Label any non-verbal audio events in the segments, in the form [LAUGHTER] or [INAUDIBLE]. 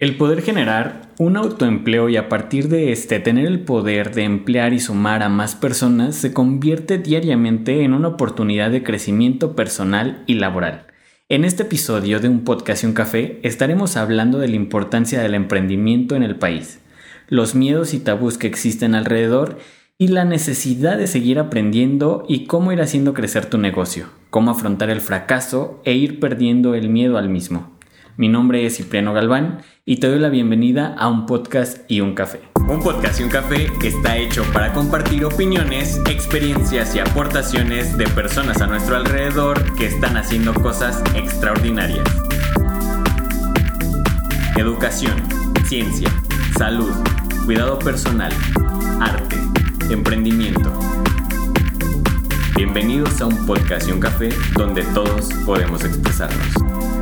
El poder generar un autoempleo y a partir de este tener el poder de emplear y sumar a más personas se convierte diariamente en una oportunidad de crecimiento personal y laboral. En este episodio de Un Podcast y un Café estaremos hablando de la importancia del emprendimiento en el país, los miedos y tabús que existen alrededor y la necesidad de seguir aprendiendo y cómo ir haciendo crecer tu negocio, cómo afrontar el fracaso e ir perdiendo el miedo al mismo. Mi nombre es Cipriano Galván y te doy la bienvenida a un podcast y un café. Un podcast y un café está hecho para compartir opiniones, experiencias y aportaciones de personas a nuestro alrededor que están haciendo cosas extraordinarias. Educación, ciencia, salud, cuidado personal, arte, emprendimiento. Bienvenidos a un podcast y un café donde todos podemos expresarnos.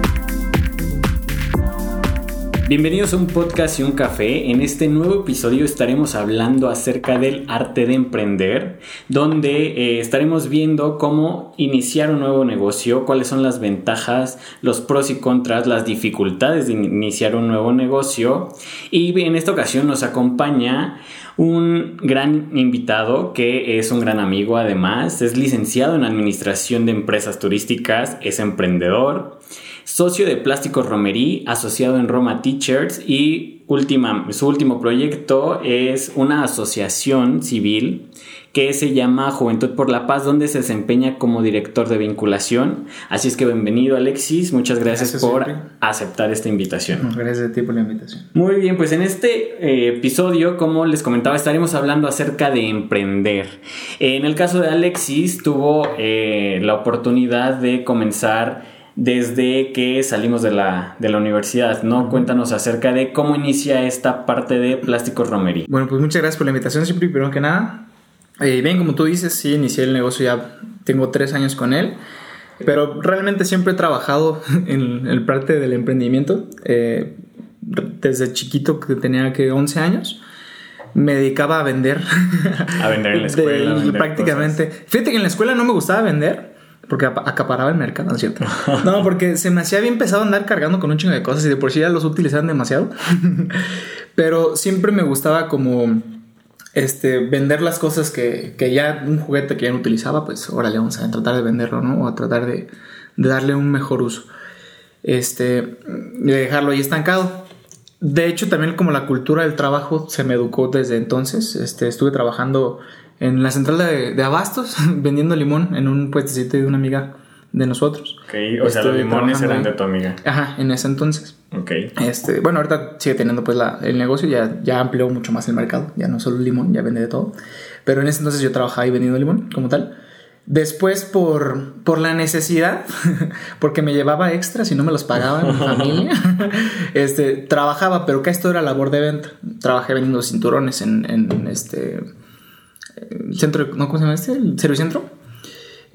Bienvenidos a un podcast y un café. En este nuevo episodio estaremos hablando acerca del arte de emprender, donde eh, estaremos viendo cómo iniciar un nuevo negocio, cuáles son las ventajas, los pros y contras, las dificultades de iniciar un nuevo negocio. Y en esta ocasión nos acompaña un gran invitado que es un gran amigo además, es licenciado en Administración de Empresas Turísticas, es emprendedor socio de Plásticos Romerí, asociado en Roma Teachers y última, su último proyecto es una asociación civil que se llama Juventud por la Paz, donde se desempeña como director de vinculación. Así es que bienvenido Alexis, muchas gracias, por aceptar esta invitación. Gracias a ti por la invitación. Muy bien, pues en este eh, episodio, como les comentaba, estaremos hablando acerca de emprender. En el caso de Alexis, tuvo eh, la oportunidad de comenzar desde que salimos de la, de la universidad, ¿no? Cuéntanos acerca de cómo inicia esta parte de Plásticos Romería. Bueno, pues muchas gracias por la invitación, siempre, primero que nada. Eh, bien, como tú dices, sí, inicié el negocio ya, tengo tres años con él, pero realmente siempre he trabajado [LAUGHS] en el parte del emprendimiento. Eh, desde chiquito, que tenía que 11 años, me dedicaba a vender. A vender en la [LAUGHS] escuela. prácticamente. Fíjate que en la escuela no me gustaba vender porque acaparaba el mercado, ¿no es cierto? [LAUGHS] No, porque se me hacía bien pesado andar cargando con un chingo de cosas y de por sí ya los utilizaban demasiado. [LAUGHS] Pero siempre me gustaba como este, vender las cosas que, que, ya un juguete que ya no utilizaba, pues órale, vamos a tratar de venderlo, ¿no? O a tratar de, de darle un mejor uso. Este, de dejarlo ahí estancado. De hecho, también como la cultura del trabajo se me educó desde entonces. Este, estuve trabajando en la central de, Abastos [LAUGHS] vendiendo limón en un puestecito de una amiga de nosotros. Ok, o sea, los limones eran de tu amiga. Ajá, en ese entonces. Ok. Este, bueno, ahorita sigue teniendo pues la, el negocio, ya, ya amplió mucho más el mercado, ya no solo limón, ya vende de todo. Pero en ese entonces yo trabajaba ahí vendiendo limón como tal. Después por, por la necesidad, [LAUGHS] porque me llevaba extras y no me los pagaba mi [LAUGHS] familia, este, trabajaba, pero que esto era labor de venta. Trabajé vendiendo cinturones en, en este centro, ¿no? ¿Cómo se llama este? El servicentro.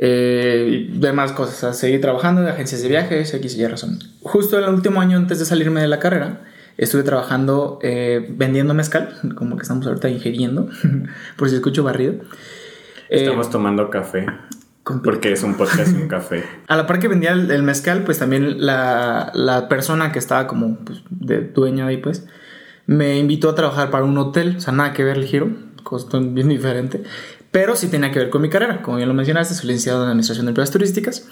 Eh, y demás cosas, seguí trabajando en agencias de viajes, X y razón. Justo el último año antes de salirme de la carrera, estuve trabajando eh, vendiendo mezcal, como que estamos ahorita ingiriendo, [LAUGHS] por si escucho barrido. Estamos eh, tomando café. Porque es un podcast un café. [LAUGHS] A la par que vendía el, mezcal, pues también la, la, persona que estaba como pues, de dueño ahí, pues, me invitó a trabajar para un hotel, o sea, nada que ver el giro costó bien diferente, pero sí tenía que ver con mi carrera, como ya lo mencionaste, soy licenciado en Administración de Empresas Turísticas,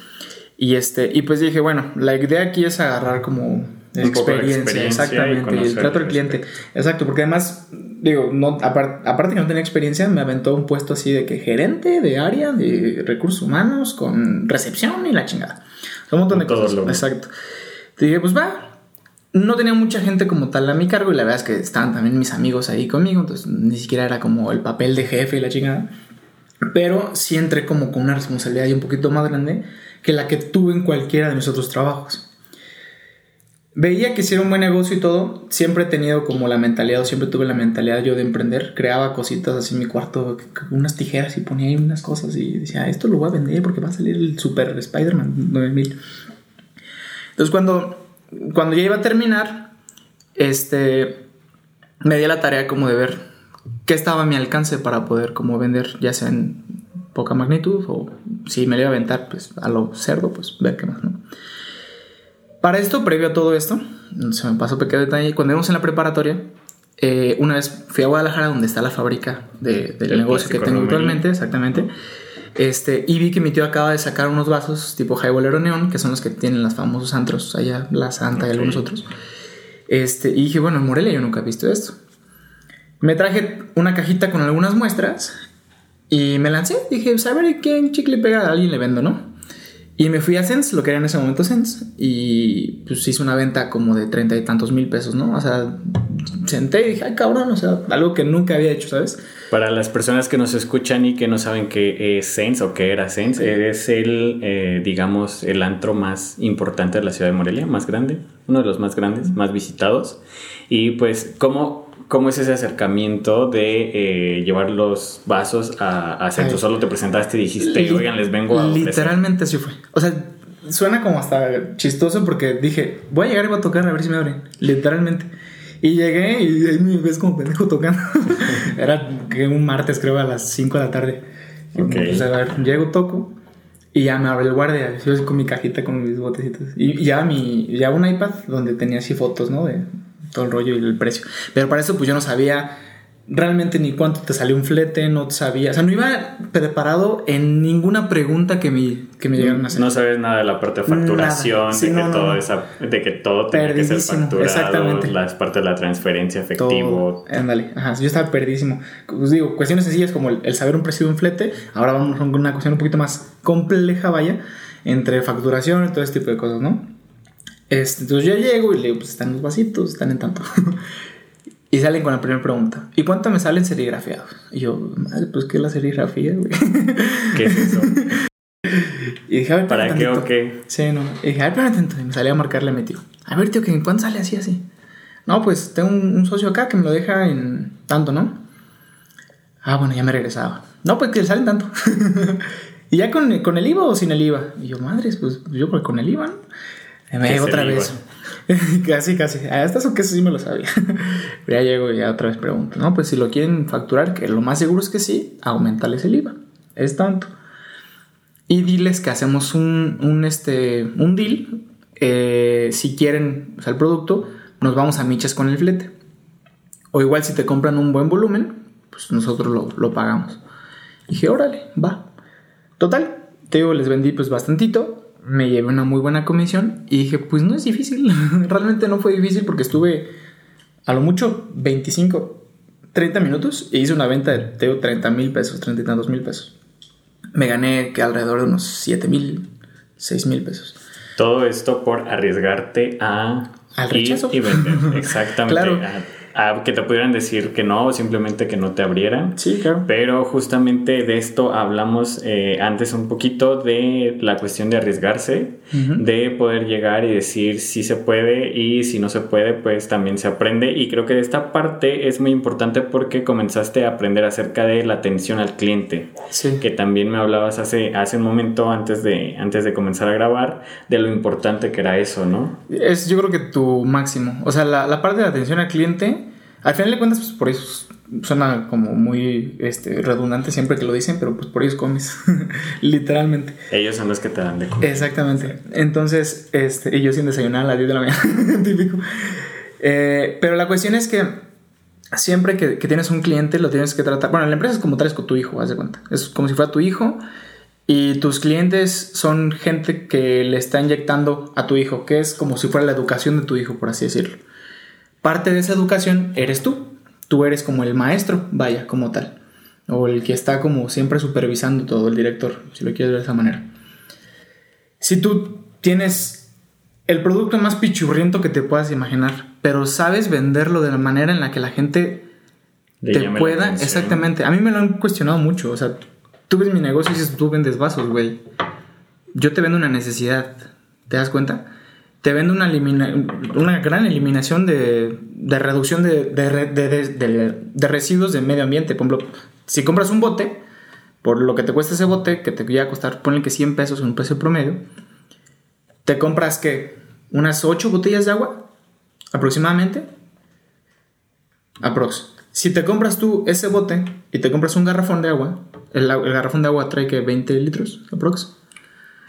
y, este, y pues dije, bueno, la idea aquí es agarrar como experiencia, exactamente, y el trato del cliente, exacto, porque además, digo, no, aparte que no tenía experiencia, me aventó un puesto así de que gerente de área de recursos humanos con recepción y la chingada, un montón de cosas, exacto. dije, pues va, no tenía mucha gente como tal a mi cargo y la verdad es que estaban también mis amigos ahí conmigo, entonces ni siquiera era como el papel de jefe y la chingada. Pero sí entré como con una responsabilidad y un poquito más grande que la que tuve en cualquiera de mis otros trabajos. Veía que si era un buen negocio y todo, siempre he tenido como la mentalidad, o siempre tuve la mentalidad yo de emprender. Creaba cositas así en mi cuarto, unas tijeras y ponía ahí unas cosas y decía, esto lo voy a vender porque va a salir el Super Spider-Man 9000. Entonces cuando cuando ya iba a terminar, este, me di la tarea como de ver qué estaba a mi alcance para poder como vender, ya sea en poca magnitud o si me iba a aventar pues a lo cerdo, pues ver qué más, ¿no? Para esto, previo a todo esto, se me pasó pequeño detalle, cuando íbamos en la preparatoria, eh, una vez fui a Guadalajara, donde está la fábrica de- del El negocio que tengo actualmente, exactamente. Este, y vi que mi tío acaba de sacar unos vasos tipo Highballero Neón, que son los que tienen los famosos antros allá, La Santa y algunos otros. Este, y dije, bueno, en Morelia yo nunca he visto esto. Me traje una cajita con algunas muestras y me lancé. Dije, pues a ver qué chicle pega a alguien le vendo, ¿no? Y me fui a Sense, lo que era en ese momento Sense, y pues hice una venta como de treinta y tantos mil pesos, ¿no? O sea, senté y dije, ay cabrón, o sea, algo que nunca había hecho, ¿sabes? Para las personas que nos escuchan y que no saben qué es Sense o qué era Sense, es el, eh, digamos, el antro más importante de la ciudad de Morelia, más grande, uno de los más grandes, más visitados. Y pues, ¿cómo, cómo es ese acercamiento de eh, llevar los vasos a, a Sense? Ay. ¿O Solo te presentaste y dijiste, Li- oigan, les vengo a ofrecer"? Literalmente así fue. O sea, suena como hasta chistoso porque dije, voy a llegar y voy a tocar a ver si me abren. Literalmente. Y llegué y ahí me ves como pendejo tocando. [LAUGHS] Era que un martes, creo, a las 5 de la tarde. Y, Ok. pues, a ver, llego, toco. Y ya me abre el guardia. Yo con mi cajita con mis botecitos. Y ya mi, ya un iPad donde tenía así fotos, ¿no? De todo el rollo y el precio. Pero para eso, pues yo no sabía realmente ni cuánto te salió un flete, no sabía. O sea, no iba preparado en ninguna pregunta que me, que me llegaron a hacer. No sabes nada de la parte de facturación. Sí, de, que no, todo no. esa, de que todo tenía que ser facturado, exactamente. las partes de la transferencia, efectivo. Ándale, ajá, yo estaba perdidísimo. Os digo, cuestiones sencillas como el, el saber un precio de un flete. Ahora vamos con una cuestión un poquito más compleja, vaya, entre facturación y todo este tipo de cosas, ¿no? Este, entonces yo llego y le digo, pues están los vasitos, están en tanto. [LAUGHS] y salen con la primera pregunta. ¿Y cuánto me salen serigrafiados? Y yo, madre, pues ¿qué es la serigrafía, güey? [LAUGHS] ¿Qué es eso? [LAUGHS] y dije, a ver, ¿Para qué o qué? Sí, no. Y dije, a ver, espérame tantito. Y me salía a marcarle a mi tío. A ver, tío, ¿que ¿cuánto sale así, así? No, pues tengo un, un socio acá que me lo deja en tanto, ¿no? Ah, bueno, ya me regresaba. No, pues que le salen tanto. y ya con, con el IVA o sin el IVA. Y yo, madres, pues yo con el IVA, ¿no? Me ¿Qué llevo es otra vez. [LAUGHS] casi, casi. Hasta eso que eso sí me lo sabía. [LAUGHS] Ya llego y ya otra vez pregunto. No, pues si lo quieren facturar, que lo más seguro es que sí, aumentales el IVA. Es tanto. Y diles que hacemos un, un, este, un deal. eh, si quieren o sea, el producto, nos vamos a michas con el flete. O igual si te compran un buen volumen, pues nosotros lo, lo pagamos. Y dije, órale, va. Total, te digo, les vendí pues bastantito. Me llevé una muy buena comisión. Y dije, pues no es difícil. [LAUGHS] Realmente no fue difícil porque estuve a lo mucho 25, 30 minutos. E hice una venta de te digo, 30 mil pesos, 30 y tantos mil pesos me gané que alrededor de unos 7 mil, 6 mil pesos. Todo esto por arriesgarte a Al rechazo. y vender. [LAUGHS] Exactamente. Claro. A, a que te pudieran decir que no o simplemente que no te abrieran. Sí, claro. Pero justamente de esto hablamos eh, antes un poquito de la cuestión de arriesgarse, Ujú. de poder llegar y decir si se puede y si no se puede, pues también se aprende. Y creo que de esta parte es muy importante porque comenzaste a aprender acerca de la atención al cliente Sí. que también me hablabas hace, hace un momento antes de, antes de comenzar a grabar, de lo importante que era eso, ¿no? Es yo creo que tu máximo. O sea, la, la parte de atención al cliente, al final de cuentas, pues por eso suena como muy este, redundante siempre que lo dicen, pero pues por ellos comes. [LAUGHS] Literalmente. Ellos son los que te dan de comer. Exactamente. Entonces, este, y yo sin desayunar a las 10 de la mañana, [LAUGHS] típico. Eh, pero la cuestión es que siempre que, que tienes un cliente lo tienes que tratar. Bueno, la empresa es como tal es con tu hijo, haz de cuenta. Es como si fuera tu hijo y tus clientes son gente que le está inyectando a tu hijo, que es como si fuera la educación de tu hijo, por así decirlo. Parte de esa educación eres tú. Tú eres como el maestro, vaya, como tal. O el que está como siempre supervisando todo, el director, si lo quieres ver de esa manera. Si tú tienes el producto más pichurriento que te puedas imaginar, pero sabes venderlo de la manera en la que la gente Le te pueda. Exactamente. A mí me lo han cuestionado mucho. O sea, tú ves mi negocio y dices, tú vendes vasos, güey. Yo te vendo una necesidad. ¿Te das cuenta? Te vendo una, una gran eliminación de, de reducción de, de de- residuos de medio ambiente. Por ejemplo, si compras un bote, por lo que te cuesta ese bote, que te llega a costar, ponle que 100 pesos, un precio promedio, te compras que unas 8 botellas de agua aproximadamente. Aprox. Si te compras tú ese bote y te compras un garrafón de agua, el, el garrafón de agua trae que 20 litros aprox.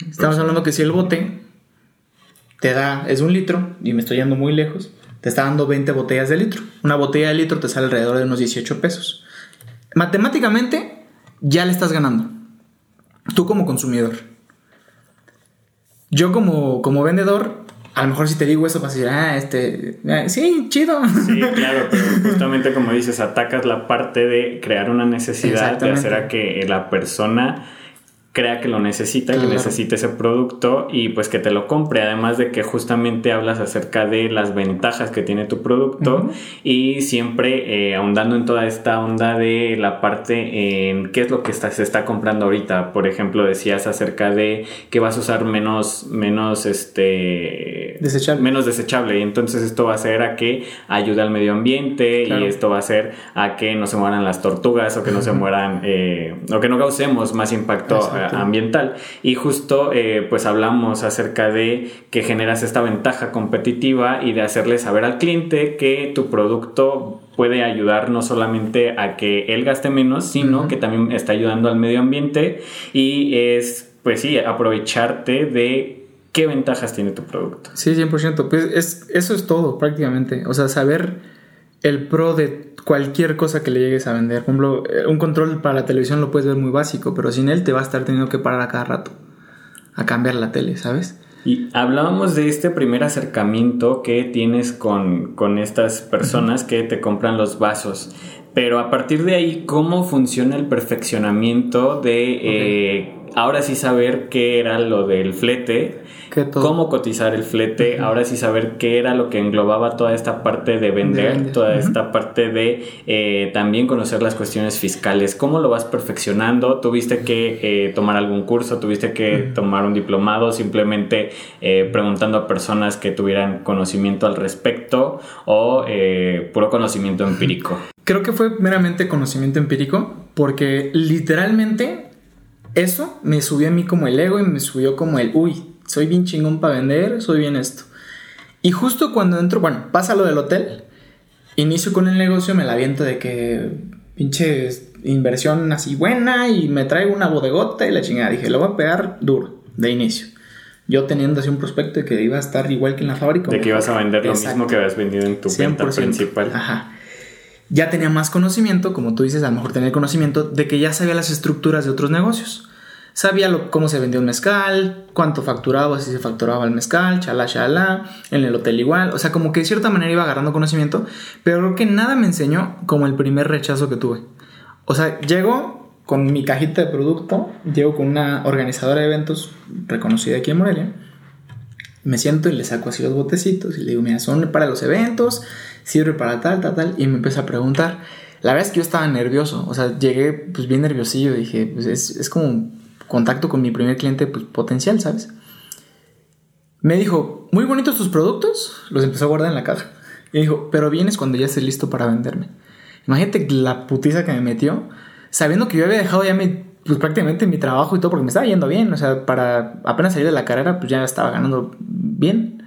Estamos hablando que si el bote te da, es un litro, y me estoy yendo muy lejos, te está dando 20 botellas de litro. Una botella de litro te sale alrededor de unos 18 pesos. Matemáticamente, ya le estás ganando. Tú como consumidor. Yo como, como vendedor, a lo mejor si te digo eso vas a decir, ah, este, ah, sí, chido. Sí, [LAUGHS] claro, pero justamente como dices, atacas la parte de crear una necesidad de hacer a que la persona crea que lo necesita, que necesite ese producto y pues que te lo compre. Además de que justamente hablas acerca de las ventajas que tiene tu producto y siempre eh, ahondando en toda esta onda de la parte en qué es lo que está, se está comprando ahorita. Por ejemplo, decías acerca de que vas a usar menos, menos este desechable. menos desechable y entonces esto va a ser a que ayude al medio ambiente y esto va a ser a que no se mueran las tortugas o que no se mueran eh, o que no causemos más impacto ambiental. Y justo eh, pues hablamos acerca de que generas esta ventaja competitiva y de hacerle saber al cliente que tu producto puede ayudar no solamente a que él gaste menos, sino que también está ayudando al medio ambiente y es, pues sí, aprovecharte de qué ventajas tiene tu producto. Sí, 100%. Pues es, eso es todo prácticamente. O sea, saber el pro de cualquier cosa que le llegues a vender. Por ejemplo, eh, un control para la televisión lo puedes ver muy básico, pero sin él te va a estar teniendo que parar a cada rato a cambiar la tele, ¿sabes? Y hablábamos de este primer acercamiento que tienes con, estas personas que te compran los vasos. Pero a partir de ahí, ¿cómo funciona el perfeccionamiento de eh, ahora sí saber qué era lo del flete? cómo cotizar el flete, ahora sí saber qué era lo que englobaba toda esta parte de vender, toda esta parte de eh, también conocer las cuestiones fiscales, cómo lo vas perfeccionando, tuviste que eh, tomar algún curso, tuviste que tomar un diplomado, simplemente eh, preguntando a personas que tuvieran conocimiento al respecto o puro conocimiento empírico. Creo que fue meramente conocimiento empírico porque literalmente eso me subió a mí como el ego y me subió como el, uy, soy bien chingón para vender, soy bien esto. Y justo cuando entro, bueno, pasa lo del hotel, inicio con el negocio, me la aviento de que pinche inversión así buena y me traigo una bodegota y la chingada. Dije, lo voy a pegar duro, de inicio. Yo teniendo así un prospecto de que iba a estar igual que en la fábrica. De que ibas a vender lo mismo que habías vendido en tu venta principal. Ajá. Ya tenía más conocimiento, como tú dices, a lo mejor tenía conocimiento de que ya sabía las estructuras de otros negocios. Sabía cómo se vendía un mezcal, cuánto facturaba, si se facturaba el mezcal, chala, chala, en el hotel igual. O sea, como que de cierta manera iba agarrando conocimiento, pero creo que nada me enseñó como el primer rechazo que tuve. O sea, llego con mi cajita de producto, llego con una organizadora de eventos reconocida aquí en Morelia, me siento y le saco así los botecitos y le digo, mira, son para los eventos, sirve para tal, tal, tal, y me empieza a preguntar. La verdad es que yo estaba nervioso, o sea, llegué pues bien nerviosillo, dije, pues es, es como contacto con mi primer cliente pues, potencial, ¿sabes? Me dijo, muy bonitos tus productos, los empezó a guardar en la caja. Y dijo, pero vienes cuando ya estés listo para venderme. Imagínate la putiza que me metió, sabiendo que yo había dejado ya mi, pues prácticamente mi trabajo y todo, porque me estaba yendo bien. O sea, para apenas salir de la carrera, pues ya estaba ganando bien.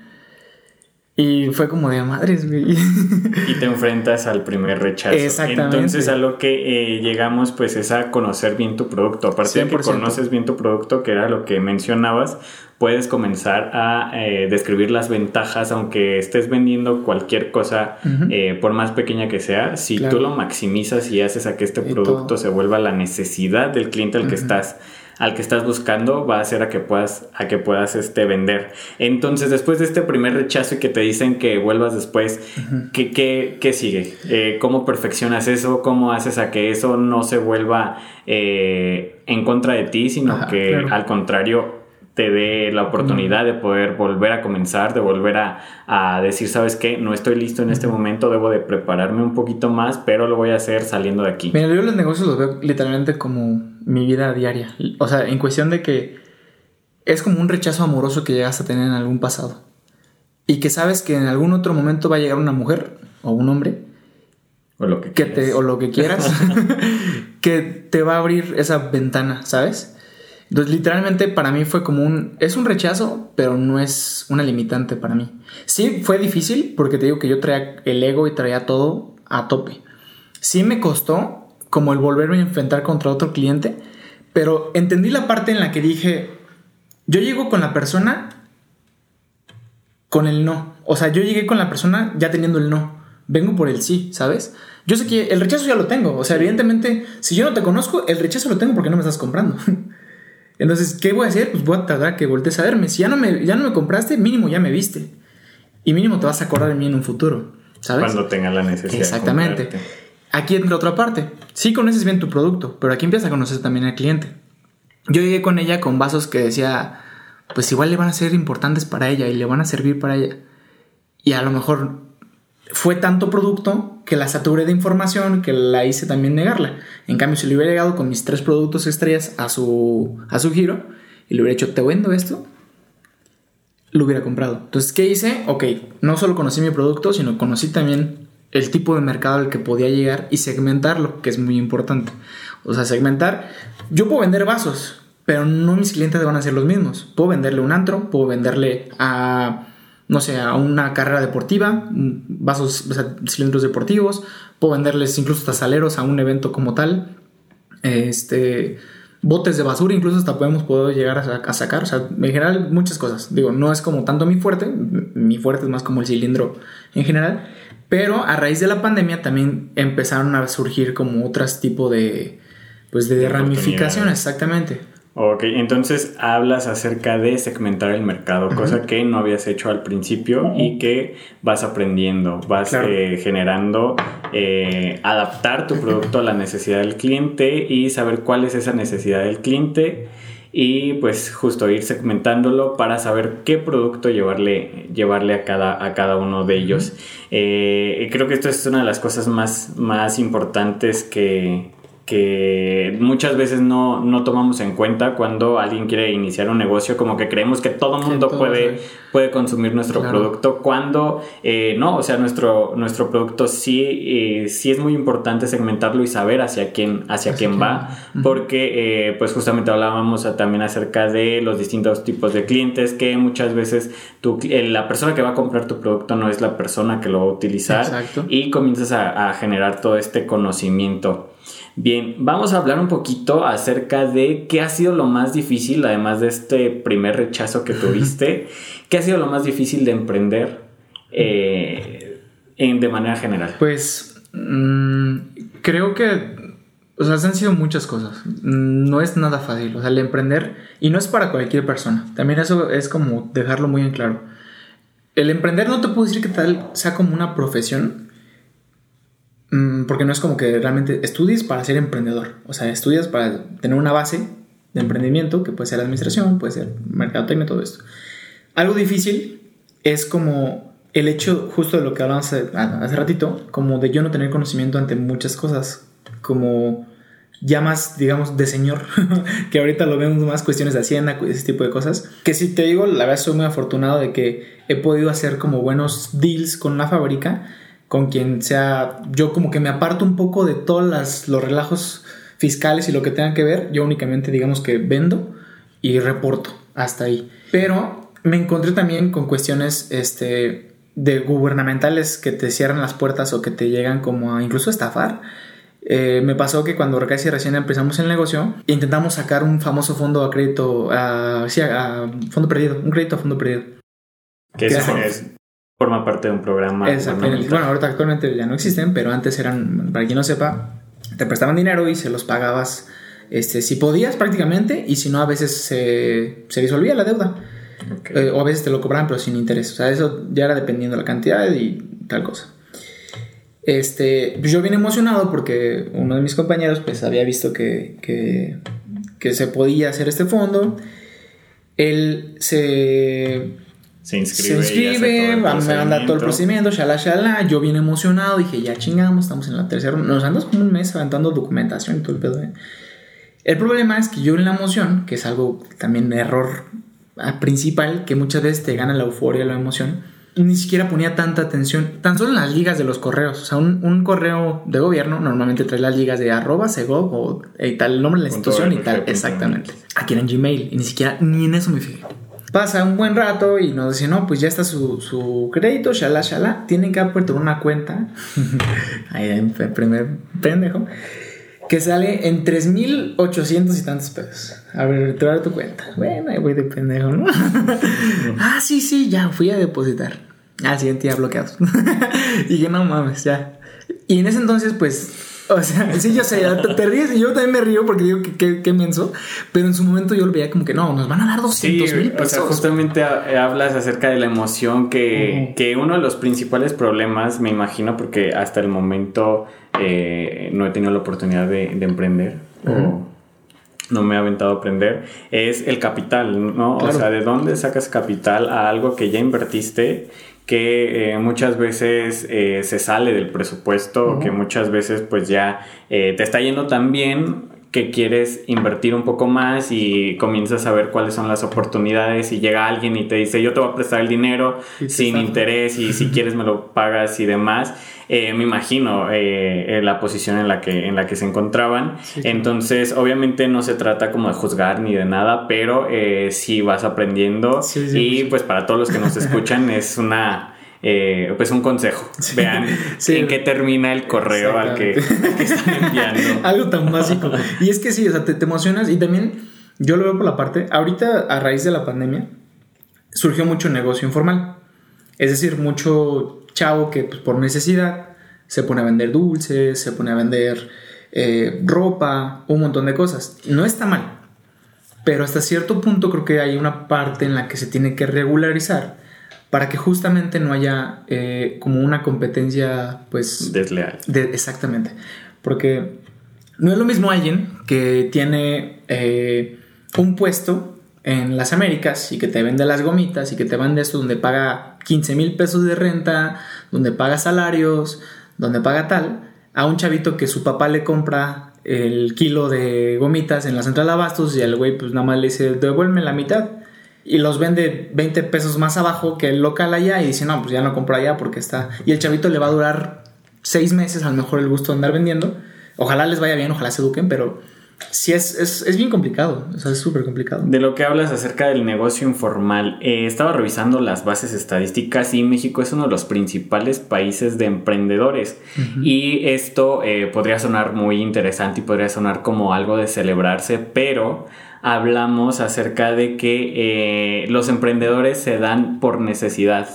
Y fue como de madres, [LAUGHS] Y te enfrentas al primer rechazo. Exactamente. Entonces a lo que eh, llegamos pues es a conocer bien tu producto. Aparte de que conoces bien tu producto, que era lo que mencionabas, puedes comenzar a eh, describir las ventajas, aunque estés vendiendo cualquier cosa, eh, por más pequeña que sea, si tú lo maximizas y haces a que este producto se vuelva la necesidad del cliente al que estás al que estás buscando va a hacer a que puedas, a que puedas este, vender. Entonces, después de este primer rechazo y que te dicen que vuelvas después, ¿qué, sigue? Eh, ¿Cómo perfeccionas eso? ¿Cómo haces a que eso no se vuelva eh, en contra de ti, sino que al contrario te dé la oportunidad de poder volver a comenzar, de volver a, decir, sabes qué, no estoy listo en este momento, debo de prepararme un poquito más, pero lo voy a hacer saliendo de aquí. Mira, yo los negocios los veo literalmente como mi vida diaria. O sea, en cuestión de que es como un rechazo amoroso que llegas a tener en algún pasado. Y que sabes que en algún otro momento va a llegar una mujer o un hombre. O lo que, te, o lo que quieras. [LAUGHS] [LAUGHS] que te va a abrir esa ventana, ¿sabes? Entonces, literalmente para mí fue como un... Es un rechazo, pero no es una limitante para mí. Sí, fue difícil porque te digo que yo traía el ego y traía todo a tope. Sí me costó como el volverme a enfrentar contra otro cliente, pero entendí la parte en la que dije, yo llego con la persona con el no. O sea, yo llegué con la persona ya teniendo el no. Vengo por el sí, ¿sabes? Yo sé que el rechazo ya lo tengo. O sea, evidentemente, si yo no te conozco, el rechazo lo tengo porque no me estás comprando. [LAUGHS] Entonces, ¿qué voy a hacer? Pues voy a tardar que voltees a verme. Si ya no me, ya no me compraste, mínimo ya me viste. Y mínimo te vas a acordar de mí en un futuro. ¿Sabes? Cuando tenga la necesidad. Exactamente. Aquí entra otra parte. Sí conoces bien tu producto, pero aquí empiezas a conocer también al cliente. Yo llegué con ella con vasos que decía, pues igual le van a ser importantes para ella y le van a servir para ella. Y a lo mejor fue tanto producto que la saturé de información que la hice también negarla. En cambio, si le hubiera llegado con mis tres productos estrellas a su, a su giro y le hubiera dicho, te vendo esto, lo hubiera comprado. Entonces, ¿qué hice? Ok, no solo conocí mi producto, sino conocí también el tipo de mercado al que podía llegar y segmentarlo, que es muy importante. O sea, segmentar, yo puedo vender vasos, pero no mis clientes van a ser los mismos. Puedo venderle un antro, puedo venderle a no sé, a una carrera deportiva, vasos, cilindros deportivos, puedo venderles incluso tasaleros a un evento como tal, este, botes de basura, incluso hasta podemos poder llegar a, sacar, o sea, en general muchas cosas. Digo, no es como tanto mi fuerte, mi fuerte es más como el cilindro en general, pero a raíz de la pandemia también empezaron a surgir como otros tipo de, pues de ramificaciones, exactamente. Ok, entonces hablas acerca de segmentar el mercado, cosa que no habías hecho al principio y que vas aprendiendo, vas eh, generando, eh, adaptar tu producto a la necesidad del cliente y saber cuál es esa necesidad del cliente y pues justo ir segmentándolo para saber qué producto llevarle, llevarle a, cada, a cada uno de ellos. Eh, creo que esto es una de las cosas más, más importantes que, que muchas veces no, no, tomamos en cuenta cuando alguien quiere iniciar un negocio, como que creemos que todo el mundo puede, puede consumir nuestro producto, cuando eh, no, o sea, nuestro, nuestro producto sí, eh, sí es muy importante segmentarlo y saber hacia quién, hacia, quién va, porque eh, pues justamente hablábamos también acerca de los distintos tipos de clientes, que muchas veces tu, la persona que va a comprar tu producto no es la persona que lo va a utilizar y comienzas a, a generar todo este conocimiento. Bien, vamos a hablar un poquito acerca de qué ha sido lo más difícil, además de este primer rechazo que [LAUGHS] tuviste, qué ha sido lo más difícil de emprender eh, en, de manera general. Pues mm, creo que, o sea, han sido muchas cosas. No es nada fácil, o sea, el emprender, y no es para cualquier persona, también eso es como dejarlo muy en claro. El emprender no te puedo decir que tal sea como una profesión, Mm, porque no es como que realmente estudies para ser emprendedor. O sea, estudias para tener una base de emprendimiento, que puede ser administración, puede ser mercadotecnia, todo esto. Algo difícil es como el hecho justo de lo que hablamos hace, hace ratito, como de yo no tener conocimiento ante muchas cosas, como ya más, digamos, de señor, [LAUGHS] que ahorita lo vemos más cuestiones de hacienda, ese tipo de cosas. Que si te digo, la verdad soy muy afortunado de que he podido hacer como buenos deals con una fábrica con quien sea, yo como que me aparto un poco de todos los relajos fiscales y lo que tengan que ver, yo únicamente digamos que vendo y reporto hasta ahí. Pero me encontré también con cuestiones este, de gubernamentales que te cierran las puertas o que te llegan como a incluso estafar. Eh, me pasó que cuando casi recién empezamos el negocio, intentamos sacar un famoso fondo a crédito, a, sí, a, fondo perdido, un crédito a fondo perdido. ¿Qué es, forma parte de un programa. Bueno, ahorita actualmente ya no existen, pero antes eran, para quien no sepa, te prestaban dinero y se los pagabas este, si podías prácticamente y si no a veces se, se disolvía la deuda. Eh, o a veces te lo cobraban pero sin interés. O sea, eso ya era dependiendo de la cantidad y tal cosa. Este, pues yo bien emocionado porque uno de mis compañeros pues había visto que, que, que se podía hacer este fondo. Él se se inscribe. Se inscribe, me anda todo el procedimiento, shala, shala. Yo bien emocionado, dije, ya chingamos, estamos en la tercera. Nos andamos como un mes aventando documentación y todo el pedo. ¿eh? El problema es que yo en la emoción, que es algo también error principal, que muchas veces te gana la euforia, la emoción, ni siquiera ponía tanta atención, tan solo en las ligas de los correos. O sea, un, correo de gobierno normalmente trae las ligas de arroba, segov o eh, tal, el nombre de la institución y tal. Exactamente. Aquí en Gmail, y ni siquiera, ni en eso me fijé. Pasa un buen rato y nos dice, no, pues ya está su, su crédito, shala, shala. Tienen que aperturar una cuenta. [LAUGHS] Ahí primer pendejo. Que sale en 3.800 y tantos pesos. A ver, te voy a dar tu cuenta. Bueno, ahí voy de pendejo, ¿no? [LAUGHS] ah, sí, sí, ya fui a depositar. Al siguiente ya bloqueados. [LAUGHS] y que no mames, ya. Y en ese entonces, pues, o sea, [LAUGHS] sí, yo sé, te, te, ríes y yo también me río porque digo que qué menso, pero en su momento yo lo veía como que no, nos van a dar 200 mil pesos. O sea, justamente hablas acerca de la emoción que, que, uno de los principales problemas, me imagino, porque hasta el momento eh, no he tenido la oportunidad de, emprender o no me he aventado a aprender, es el capital, ¿no? O sea, ¿de dónde sacas capital a algo que ya invertiste? que eh, muchas veces eh, se sale del presupuesto, que muchas veces pues ya eh, te está yendo tan bien que quieres invertir un poco más y comienzas a ver cuáles son las oportunidades y llega alguien y te dice yo te voy a prestar el dinero sin interés y si [LAUGHS] quieres me lo pagas y demás. me imagino la posición en la que, en la que se encontraban. Entonces, obviamente no se trata como de juzgar ni de nada, pero sí vas aprendiendo y pues para todos los que nos [LAUGHS] escuchan es una eh, pues un consejo. [LAUGHS] Vean en qué termina el correo al que, están enviando. [LAUGHS] Algo tan básico. Y es que sí, o sea, te, emocionas y también yo lo veo por la parte, ahorita a raíz de la pandemia surgió mucho negocio informal. Es decir, mucho chavo que pues, por necesidad se pone a vender dulces, se pone a vender eh, ropa, un montón de cosas. No está mal, pero hasta cierto punto creo que hay una parte en la que se tiene que regularizar para que justamente no haya eh, como una competencia, pues... Desleal. exactamente. Porque no es lo mismo alguien que tiene eh, un puesto en las Américas y que te vende las gomitas y que te vende esto donde paga 15 mil pesos de renta, donde paga salarios, donde paga tal, a un chavito que su papá le compra el kilo de gomitas en la central de abastos y al güey pues nada más le dice devuélveme la mitad y los vende 20 pesos más abajo que el local allá y dice, no, pues ya no compro allá porque está... Y el chavito le va a durar seis meses a lo mejor el gusto de andar vendiendo. Ojalá les vaya bien, ojalá se eduquen, pero sí es, es, bien complicado, o sea, es súper complicado. De lo que hablas acerca del negocio informal, eh, estaba revisando las bases estadísticas y México es uno de los principales países de emprendedores. Y esto eh, podría sonar muy interesante y podría sonar como algo de celebrarse, pero hablamos acerca de que eh, los emprendedores se dan por necesidad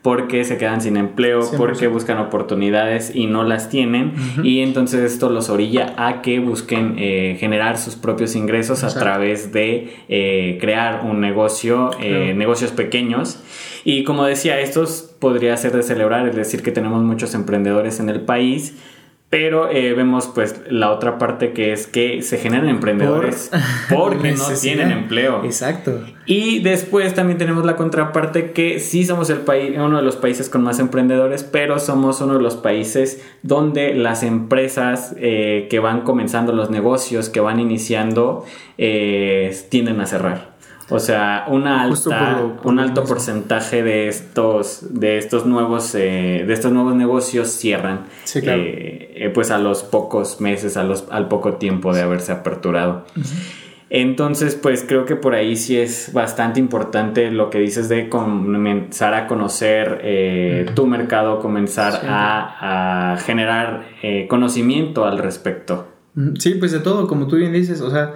porque se quedan sin empleo, porque buscan oportunidades y no las tienen y entonces esto los orilla a que busquen eh, generar sus propios ingresos a través de eh, crear un negocio, negocios pequeños. Y como decía, estos podría ser de celebrar, es decir, que tenemos muchos emprendedores en el país pero eh, vemos pues la otra parte que es que se generan emprendedores [LAUGHS] porque no tienen empleo. Exacto. Y después también tenemos la contraparte que sí somos el país, uno de los países con más emprendedores, pero somos uno de los países donde las empresas eh, que van comenzando los negocios, que van iniciando, eh, tienden a cerrar. O sea, una alta, un alto porcentaje de estos, de estos nuevos, eh, de estos nuevos negocios cierran. Eh, eh, pues a los pocos meses, a los, al poco tiempo de haberse aperturado. Entonces, pues creo que por ahí sí es bastante importante lo que dices de comenzar a conocer tu mercado, comenzar a, a, generar conocimiento al respecto. Sí, pues de todo, como tú bien dices, o sea,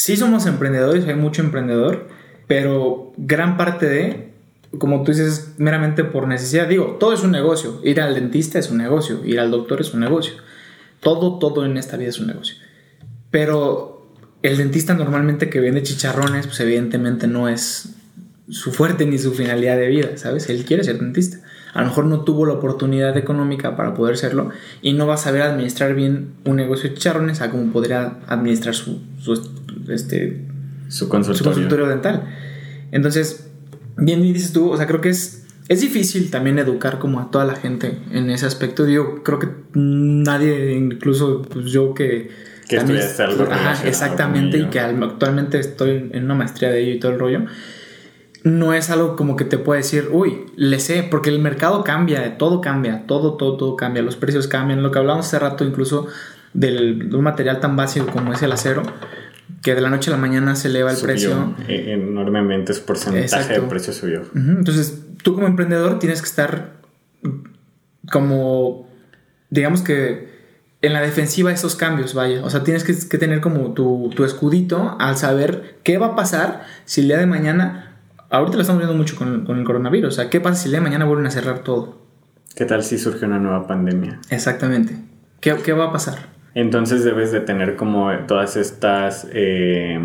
Sí somos emprendedores, hay mucho emprendedor, pero gran parte de, como tú dices, meramente por necesidad. Digo, todo es un negocio. Ir al dentista es un negocio, ir al doctor es un negocio. Todo, todo en esta vida es un negocio. Pero el dentista normalmente que vende chicharrones, pues evidentemente no es su fuerte ni su finalidad de vida, ¿sabes? Él quiere ser dentista. A lo mejor no tuvo la oportunidad económica para poder serlo y no va a saber administrar bien un negocio de chicharrones a como podría administrar su, este, su consultorio. dental. Entonces, bien dices tú, o sea, creo que es, es difícil también educar como a toda la gente en ese aspecto. Digo, creo que nadie, incluso pues, yo que... Que estudiaste algo exactamente, y que actualmente estoy en una maestría de ello y todo el rollo no es algo como que te pueda decir, uy, le sé, porque el mercado cambia, todo cambia, todo, todo, todo cambia, los precios cambian. Lo que hablamos hace rato incluso del, de un material tan básico como es el acero, que de la noche a la mañana se eleva el precio. E-, enormemente, su porcentaje de precio subió. Entonces, tú como emprendedor tienes que estar como, digamos que, en la defensiva esos cambios, vaya. O sea, tienes que, que tener como tu, tu, escudito al saber qué va a pasar si el día de mañana, ahorita lo estamos viendo mucho con, con, el coronavirus, o sea, qué pasa si el día de mañana vuelven a cerrar todo. ¿Qué tal si surge una nueva pandemia? Exactamente. ¿Qué, qué va a pasar? Entonces debes de tener como todas estas... Eh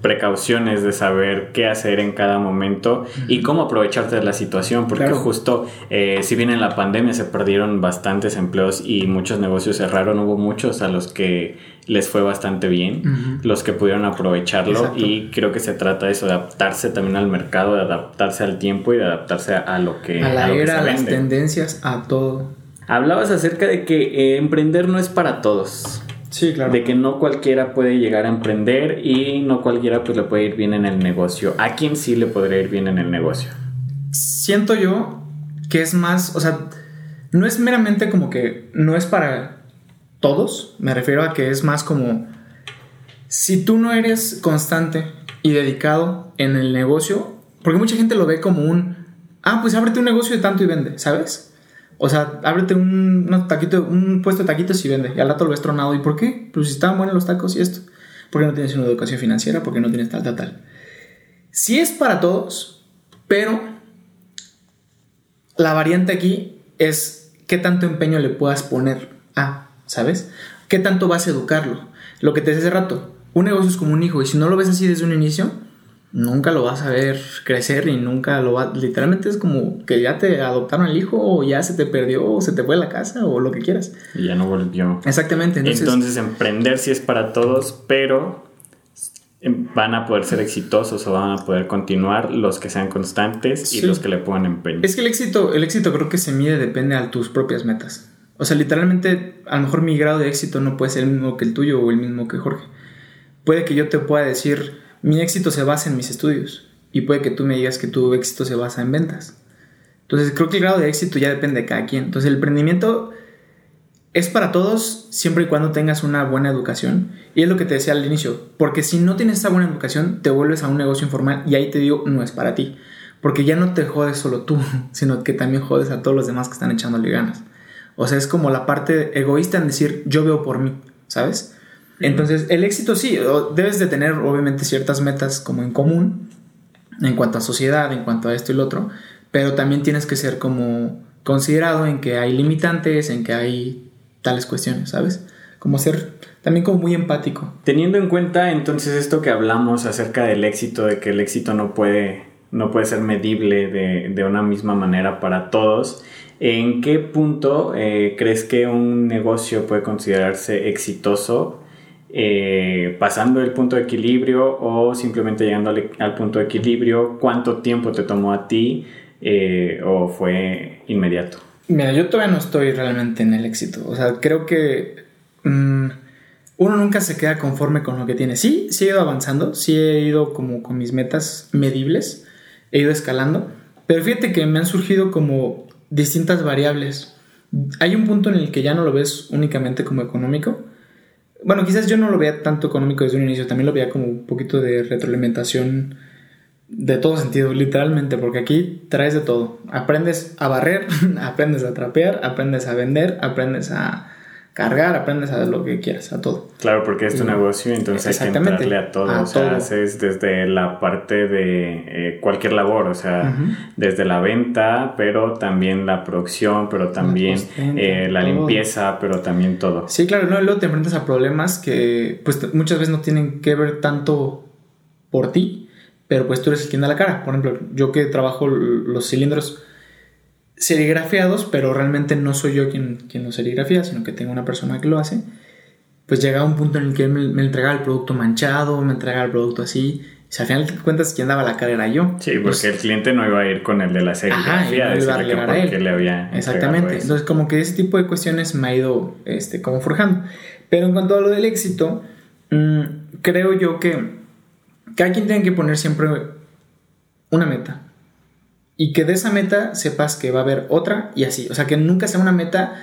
precauciones de saber qué hacer en cada momento y cómo aprovecharte de la situación, porque justo eh, si bien en la pandemia se perdieron bastantes empleos y muchos negocios cerraron, hubo muchos a los que les fue bastante bien, los que pudieron aprovecharlo y creo que se trata de eso, de adaptarse también al mercado, de adaptarse al tiempo y de adaptarse a, lo que... A la era, a las tendencias, a todo. Hablabas acerca de que eh, emprender no es para todos. Sí, claro. De que no cualquiera puede llegar a emprender y no cualquiera pues le puede ir bien en el negocio. ¿A quién sí le podría ir bien en el negocio? Siento yo que es más, o sea, no es meramente como que no es para todos, me refiero a que es más como si tú no eres constante y dedicado en el negocio, porque mucha gente lo ve como un, ah, pues ábrete un negocio de tanto y vende, ¿sabes? O sea, ábrete un, taquito, un puesto de taquitos y vende. Y al rato lo ves tronado. ¿Y por qué? Pues si estaban buenos los tacos y esto. Porque no tienes una educación financiera, porque no tienes tal, tal, tal. Sí es para todos, pero la variante aquí es qué tanto empeño le puedas poner a, ¿sabes? ¿Qué tanto vas a educarlo? Lo que te decía hace rato, un negocio es como un hijo y si no lo ves así desde un inicio, nunca lo vas a ver crecer y nunca lo va literalmente es como que ya te adoptaron el hijo o ya se te perdió o se te fue a la casa o lo que quieras. Y ya no volvió. Exactamente entonces, emprender sí es para todos pero em, van a poder ser exitosos o van a poder continuar los que sean constantes y los que le pongan empeño. Es que el éxito el éxito creo que se mide depende de tus propias metas. O sea literalmente a lo mejor mi grado de éxito no puede ser el mismo que el tuyo o el mismo que Jorge. Puede que yo te pueda decir mi éxito se basa en mis estudios y puede que tú me digas que tu éxito se basa en ventas. Entonces creo que el grado de éxito ya depende de cada quien. Entonces el emprendimiento es para todos siempre y cuando tengas una buena educación. Y es lo que te decía al inicio, porque si no tienes esa buena educación, te vuelves a un negocio informal y ahí te digo, no es para ti. Porque ya no te jodes solo tú, [LAUGHS] sino que también jodes a todos los demás que están echándole ganas. O sea, es como la parte egoísta en decir, yo veo por mí, ¿sabes? Entonces, el éxito sí, debes de tener obviamente ciertas metas como en común, en cuanto a sociedad, en cuanto a esto y lo otro, pero también tienes que ser como considerado en que hay limitantes, en que hay tales cuestiones, ¿sabes? Como ser también como muy empático. Teniendo en cuenta entonces esto que hablamos acerca del éxito, de que el éxito no puede, no puede ser medible de, de una misma manera para todos, ¿en qué punto eh, crees que un negocio puede considerarse exitoso eh, pasando el punto de equilibrio o simplemente llegando al, punto de equilibrio, cuánto tiempo te tomó a ti eh, o fue inmediato. Mira, yo todavía no estoy realmente en el éxito. O sea, creo que mm, uno nunca se queda conforme con lo que tiene. Sí, sí he ido avanzando, sí he ido como con mis metas medibles, he ido escalando, pero fíjate que me han surgido como distintas variables. Hay un punto en el que ya no lo ves únicamente como económico, bueno, quizás yo no lo veía tanto económico desde un inicio, también lo veía como un poquito de retroalimentación de todo sentido, literalmente, porque aquí traes de todo. Aprendes a barrer, [LAUGHS] aprendes a trapear, aprendes a vender, aprendes a cargar, aprendes a lo que quieras, a todo. Claro, porque es tu negocio, entonces hay que entrarle a todo. o sea, haces desde la parte de eh, cualquier labor, o sea, desde la venta, pero también la producción, pero también eh, la limpieza, pero también todo. Sí, claro, no, luego te enfrentas a problemas que pues muchas veces no tienen que ver tanto por ti, pero pues tú eres el quien da la cara. Por ejemplo, yo que trabajo los cilindros serigrafiados, pero realmente no soy yo quien, quien los serigrafía, sino que tengo una persona que lo hace, pues llega un punto en el que me, me entregaba el producto manchado, me entregaba el producto así. Si al final te cuentas quien daba la cara era yo. Sí, porque pues el cliente no iba a ir con el de la serigrafía, ajá, que le había Exactamente. Entonces, como que ese tipo de cuestiones me ha ido este, como forjando. Pero en cuanto a lo del éxito, mm, creo yo que cada quien tiene que poner siempre una meta y que de esa meta sepas que va a haber otra y así. O sea, que nunca sea una meta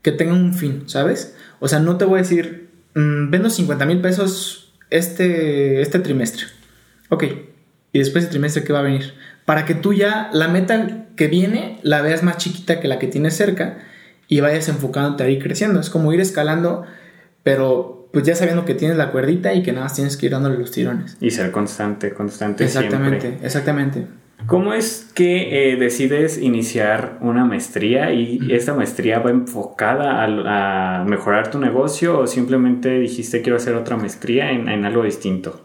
que tenga un fin, ¿sabes? O sea, no te voy a decir, mm, vendo 50 mil pesos este, este trimestre. Ok, y después el trimestre que va a venir. Para que tú ya la meta que viene la veas más chiquita que la que tienes cerca y vayas enfocándote a ir creciendo. Es como ir escalando, pero pues ya sabiendo que tienes la cuerdita y que nada más tienes que ir dándole los tirones. Y ser constante, constante. Exactamente, siempre. exactamente. ¿Cómo es que eh, decides iniciar una maestría y esta maestría va enfocada a, a, mejorar tu negocio o simplemente dijiste quiero hacer otra maestría en, en, algo distinto?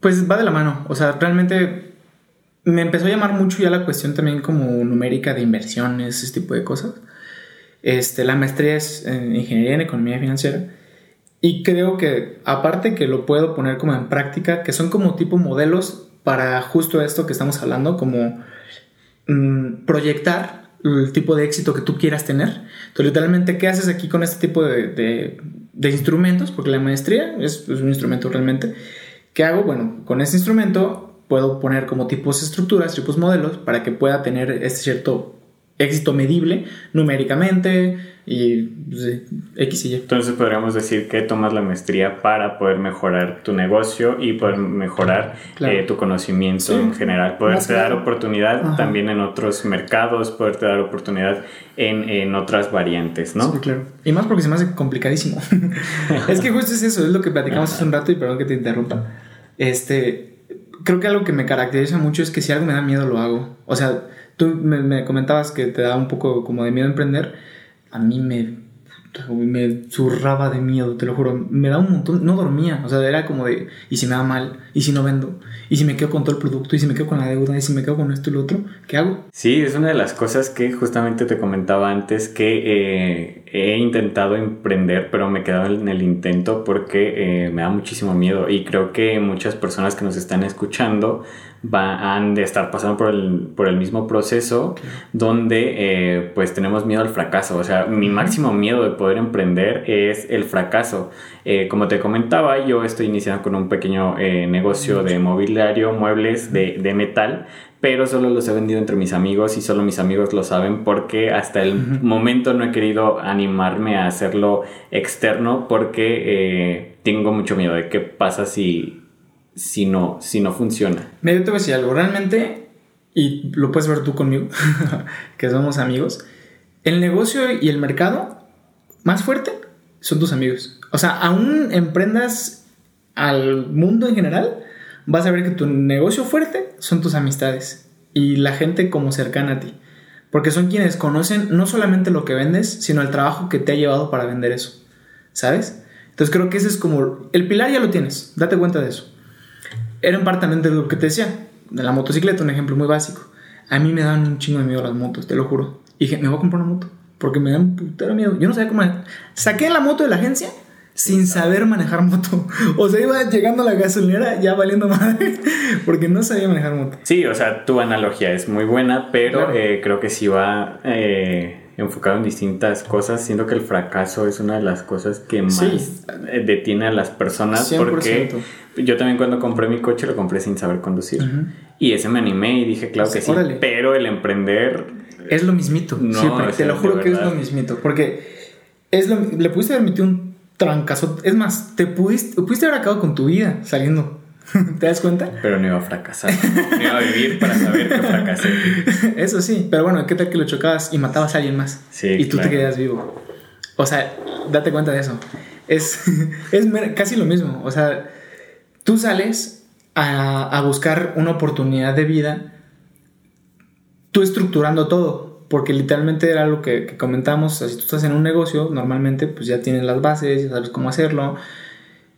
Pues va de la mano, o sea, realmente me empezó a llamar mucho ya la cuestión también como numérica de inversiones, ese tipo de cosas. Este, la maestría es en ingeniería en economía financiera y creo que aparte que lo puedo poner como en práctica, que son como tipo modelos para justo esto que estamos hablando, como mmm, proyectar el tipo de éxito que tú quieras tener. Entonces, literalmente, ¿qué haces aquí con este tipo de, de, instrumentos? Porque la maestría es, un instrumento realmente. ¿Qué hago? Bueno, con este instrumento puedo poner como tipos estructuras, tipos modelos, para que pueda tener este cierto éxito medible numéricamente y pues, X y Y. Entonces podríamos decir que tomas la maestría para poder mejorar tu negocio y poder mejorar claro. eh, tu conocimiento sí. en general, poderte dar oportunidad Ajá. también en otros mercados, poderte dar oportunidad en, en, otras variantes, ¿no? Sí, claro. Y más porque se me hace complicadísimo. [LAUGHS] es que justo es eso, es lo que platicamos hace un rato y perdón que te interrumpa. Este, creo que algo que me caracteriza mucho es que si algo me da miedo lo hago. O sea, Tú me, me, comentabas que te da un poco como de miedo emprender. A mí me, me zurraba de miedo, te lo juro. Me da un montón. No dormía. O sea, era como de. ¿Y si me va mal? ¿Y si no vendo? ¿Y si me quedo con todo el producto? ¿Y si me quedo con la deuda? ¿Y si me quedo con esto y lo otro? ¿Qué hago? Sí, es una de las cosas que justamente te comentaba antes que eh, he intentado emprender, pero me he quedado en el intento porque eh, me da muchísimo miedo. Y creo que muchas personas que nos están escuchando van de estar pasando por el, por el mismo proceso okay. donde eh, pues tenemos miedo al fracaso. O sea, mi máximo miedo de poder emprender es el fracaso. Eh, como te comentaba, yo estoy iniciando con un pequeño eh, negocio de mobiliario, muebles de, de, metal, pero solo los he vendido entre mis amigos y solo mis amigos lo saben porque hasta el momento no he querido animarme a hacerlo externo porque tengo mucho miedo de qué pasa si si no, si no funciona. Te voy a decir algo. Realmente, y lo puedes ver tú conmigo, [LAUGHS] que somos amigos, el negocio y el mercado más fuerte son tus amigos. O sea, aún emprendas al mundo en general, vas a ver que tu negocio fuerte son tus amistades y la gente como cercana a ti. Porque son quienes conocen no solamente lo que vendes, sino el trabajo que te ha llevado para vender eso. ¿Sabes? Entonces creo que ese es como... El pilar ya lo tienes, date cuenta de eso era en parte de lo que te decía, de la motocicleta, un ejemplo muy básico. A mí me dan un chingo de miedo las motos, te lo juro. Y dije, me voy a comprar una moto, porque me dan putero miedo. Yo no sabía cómo... Saqué la moto de la agencia sin saber manejar moto. [LAUGHS] O sea, iba llegando a la gasolinera ya valiendo madre, [LAUGHS] porque no sabía manejar moto. Sí, o sea, tu analogía es muy buena, pero claro. eh, creo que sí va... Eh enfocado en distintas cosas, siendo que el fracaso es una de las cosas que más sí. detiene a las personas 100%. porque yo también cuando compré mi coche lo compré sin saber conducir uh -huh. y ese me animé y dije claro que sí, Órale. pero el emprender es lo mismito, no, sí, te lo juro que es lo mismito, porque es lo, le pudiste haber metido un trancazo, es más, te pudiste, pudiste haber acabado con tu vida saliendo [LAUGHS] ¿Te das cuenta? Pero no iba a fracasar. No iba a vivir para saber que fracasé. [LAUGHS] Eso sí, pero bueno, ¿qué tal que lo chocabas y matabas a alguien más? Sí. Y tú claro. te quedas vivo. O sea, date cuenta de eso. Es, [LAUGHS] es casi lo mismo. O sea, tú sales a, a buscar una oportunidad de vida, tú estructurando todo. Porque literalmente era algo que, que comentamos. O sea, si tú estás en un negocio, normalmente pues ya tienes las bases, ya sabes cómo hacerlo.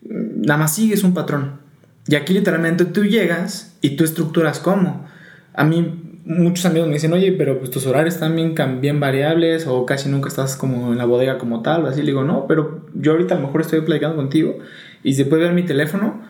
Nada más sigues un patrón. Y aquí literalmente tú llegas y tú estructuras cómo. A mí muchos amigos me dicen, oye, pero pues tus horarios bien, bien variables o casi nunca estás como en la bodega como tal. O así le digo, no, pero yo ahorita a lo mejor estoy platicando contigo y se puede ver mi teléfono.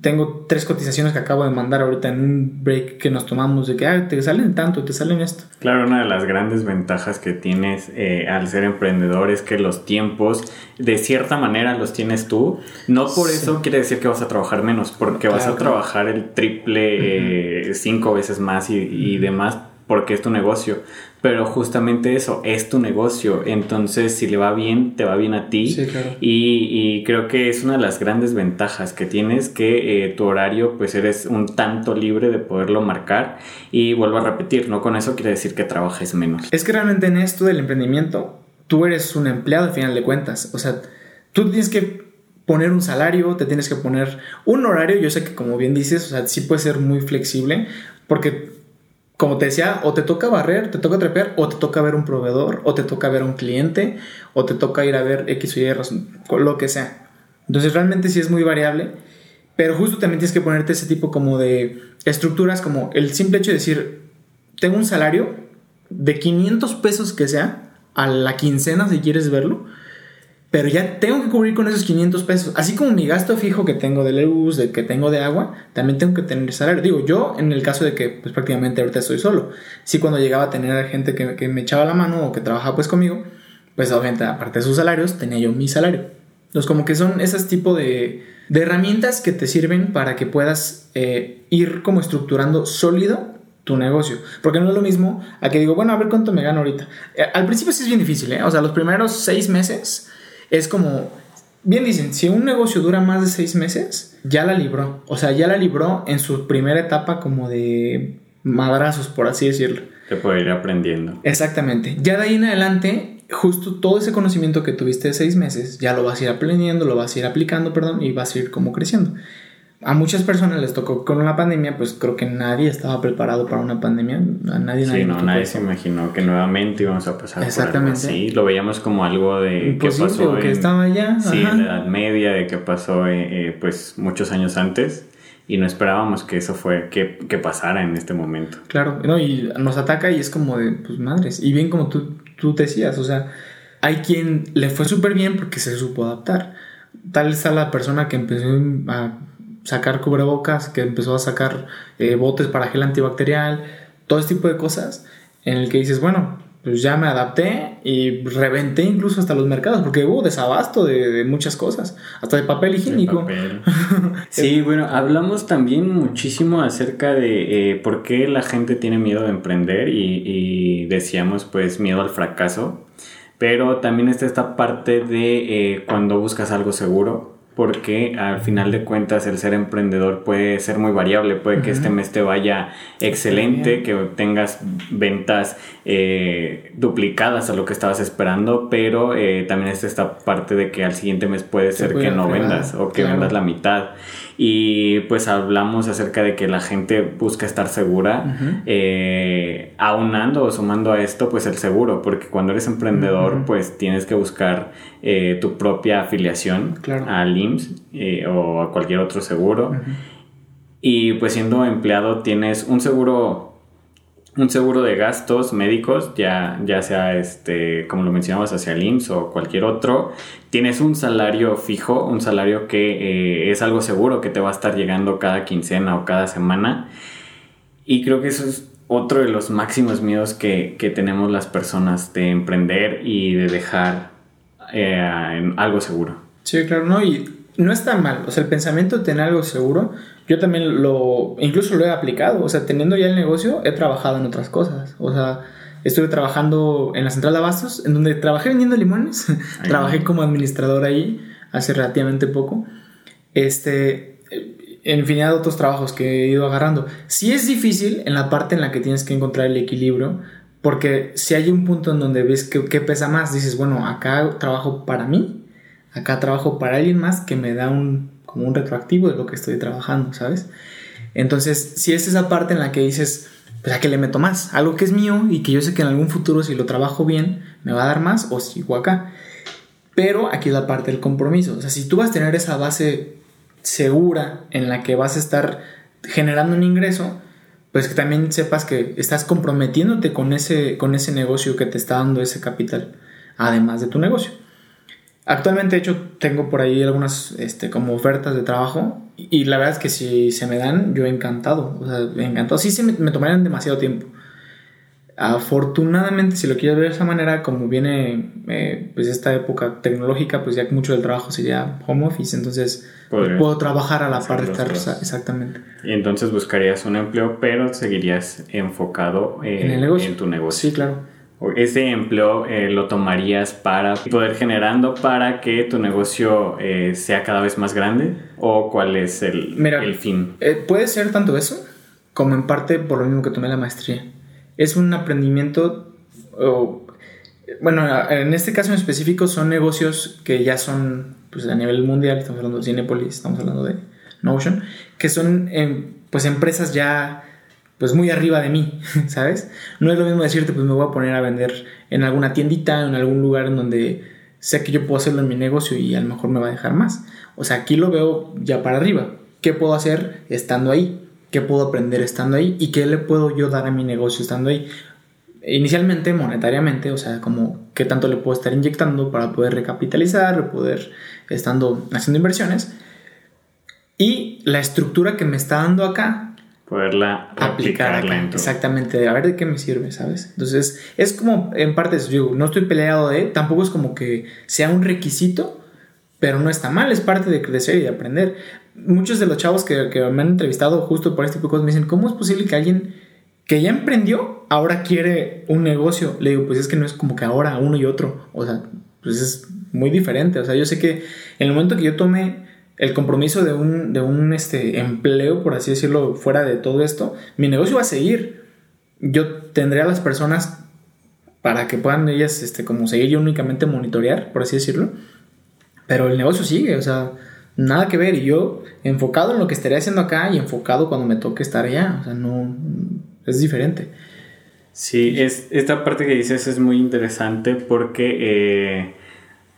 Tengo tres cotizaciones que acabo de mandar ahorita en un break que nos tomamos de que ah, te salen tanto, te salen esto. Claro, una de las grandes ventajas que tienes eh, al ser emprendedor es que los tiempos de cierta manera los tienes tú. No por sí. eso quiere decir que vas a trabajar menos, porque claro, vas a claro. trabajar el triple, uh -huh. eh, cinco veces más y, y demás porque es tu negocio. Pero justamente eso, es tu negocio. Entonces, si le va bien, te va bien a ti. Sí, claro. y, y, creo que es una de las grandes ventajas que tienes, que eh, tu horario, pues eres un tanto libre de poderlo marcar. Y vuelvo a repetir, no con eso quiere decir que trabajes menos. Es que realmente en esto del emprendimiento, tú eres un empleado al final de cuentas. O sea, tú tienes que poner un salario, te tienes que poner un horario. Yo sé que como bien dices, o sea, sí puede ser muy flexible porque como te decía, o te toca barrer, te toca trepear, o te toca ver un proveedor, o te toca ver un cliente, o te toca ir a ver X o Y lo que sea. Entonces realmente sí es muy variable, pero justo también tienes que ponerte ese tipo como de estructuras, como el simple hecho de decir, tengo un salario de 500 pesos que sea, a la quincena si quieres verlo, pero ya tengo que cubrir con esos 500 pesos. Así como mi gasto fijo que tengo de luz, de que tengo de agua, también tengo que tener salario. Digo, yo en el caso de que pues prácticamente ahorita estoy solo. Sí cuando llegaba a tener gente que, que me echaba la mano o que trabajaba pues conmigo, pues obviamente aparte de sus salarios, tenía yo mi salario. Entonces como que son esos tipo de, de herramientas que te sirven para que puedas eh, ir como estructurando sólido tu negocio. Porque no es lo mismo a que digo, bueno, a ver cuánto me gano ahorita. Eh, al principio sí es bien difícil, ¿eh? O sea, los primeros seis meses es como, bien dicen, si un negocio dura más de seis meses, ya la libró. O sea, ya la libró en su primera etapa como de madrazos, por así decirlo. Te puede ir aprendiendo. Exactamente. Ya de ahí en adelante, justo todo ese conocimiento que tuviste de seis meses, ya lo vas a ir aprendiendo, lo vas a ir aplicando, perdón, y vas a ir como creciendo a muchas personas les tocó con la pandemia, pues creo que nadie estaba preparado para una pandemia. A nadie, sí, no, nadie se imaginó que nuevamente íbamos a pasar Exactamente. por algo así. Lo veíamos como algo de que pasó que estaba ya. Sí, en la Edad Media, de que pasó eh, eh, pues muchos años antes y no esperábamos que eso fue que, que, pasara en este momento. Claro, no, y nos ataca y es como de, pues madres. Y bien como tú, tú decías, o sea, hay quien le fue súper bien porque se supo adaptar. Tal está la persona que empezó a sacar cubrebocas, que empezó a sacar eh, botes para gel antibacterial, todo este tipo de cosas, en el que dices, bueno, pues ya me adapté y reventé incluso hasta los mercados, porque hubo desabasto de, muchas cosas, hasta de papel higiénico. [LAUGHS] sí, bueno, hablamos también muchísimo acerca de eh, por qué la gente tiene miedo de emprender y, decíamos pues miedo al fracaso, pero también está esta parte de eh, cuando buscas algo seguro, porque al final de cuentas el ser emprendedor puede ser muy variable, puede que este mes te vaya excelente, que tengas ventas eh, duplicadas a lo que estabas esperando, pero eh, también está esta parte de que al siguiente mes puede ser que no vendas o que vendas la mitad. Y pues hablamos acerca de que la gente busca estar segura, eh, aunando o sumando a esto pues el seguro, porque cuando eres emprendedor pues tienes que buscar eh, tu propia afiliación al IMSS eh, o a cualquier otro seguro. Y pues siendo empleado tienes un seguro un seguro de gastos médicos, ya, ya sea este, como lo mencionamos, hacia el IMSS o cualquier otro, tienes un salario fijo, un salario que eh, es algo seguro que te va a estar llegando cada quincena o cada semana. Y creo que eso es otro de los máximos miedos que, tenemos las personas de emprender y de dejar eh, algo seguro. Sí, claro, no, y no está mal. O sea, el pensamiento de tener algo seguro yo también lo, incluso lo he aplicado, o sea, teniendo ya el negocio, he trabajado en otras cosas, o sea, estuve trabajando en la central de abastos, en donde trabajé vendiendo limones, [LAUGHS] trabajé como administrador ahí hace relativamente poco, este, en infinidad de otros trabajos que he ido agarrando. Sí es difícil en la parte en la que tienes que encontrar el equilibrio, porque si hay un punto en donde ves que, que pesa más, dices, bueno, acá trabajo para mí, acá trabajo para alguien más que me da un como un retroactivo de lo que estoy trabajando, ¿sabes? Entonces, si es esa parte en la que dices, pues a que le meto más, algo que es mío y que yo sé que en algún futuro si lo trabajo bien me va a dar más o sigo acá. Pero aquí es la parte del compromiso, o sea, si tú vas a tener esa base segura en la que vas a estar generando un ingreso, pues que también sepas que estás comprometiéndote con ese, con ese negocio que te está dando ese capital, además de tu negocio. Actualmente, de hecho, tengo por ahí algunas este, como ofertas de trabajo y, la verdad es que si se me dan, yo encantado. O sea, encantado. Sí, se me, tomarían demasiado tiempo. Afortunadamente, si lo quieres ver de esa manera, como viene eh, pues esta época tecnológica, pues ya mucho del trabajo sería home office, entonces puedo trabajar a la par de estar exactamente. Y entonces buscarías un empleo, pero seguirías enfocado ¿En, el negocio? en tu negocio. Sí, claro ese empleo eh, lo tomarías para poder generando para que tu negocio eh, sea cada vez más grande o cuál es el, el fin? Eh, puede ser tanto eso como en parte por lo mismo que tomé la maestría. Es un aprendimiento Bueno, en este caso en específico son negocios que ya son pues, a nivel mundial, estamos hablando de Cinepolis, estamos hablando de Notion, que son em, pues empresas ya pues muy arriba de mí, [LAUGHS] ¿sabes? No es lo mismo decirte pues me voy a poner a vender en alguna tiendita, en algún lugar en donde sé que yo puedo hacerlo en mi negocio y a lo mejor me va a dejar más. O sea, aquí lo veo ya para arriba. ¿Qué puedo hacer estando ahí? ¿Qué puedo aprender estando ahí? ¿Y qué le puedo yo dar a mi negocio estando ahí? Inicialmente, monetariamente, o sea, como qué tanto le puedo estar inyectando para poder recapitalizar, poder estando haciendo inversiones. Y la estructura que me está dando acá, poderla aplicar Exactamente, a ver de qué me sirve, ¿sabes? Entonces, es como, en parte, yo no estoy peleado de, tampoco es como que sea un requisito, pero no está mal, es parte de crecer y de aprender. Muchos de los chavos que, que me han entrevistado justo por este tipo de cosas me dicen, ¿cómo es posible que alguien que ya emprendió ahora quiere un negocio? Le digo, pues es que no es como que ahora uno y otro, o sea, pues es muy diferente, o sea, yo sé que en el momento que yo tome el compromiso de un, de un este, empleo, por así decirlo, fuera de todo esto, mi negocio va a seguir. Yo tendré a las personas para que puedan ellas, este, como seguir y únicamente monitorear, por así decirlo. Pero el negocio sigue, o sea, nada que ver. Y yo enfocado en lo que estaré haciendo acá y enfocado cuando me toque estar allá. O sea, no, es diferente. Sí, es, esta parte que dices es muy interesante porque eh,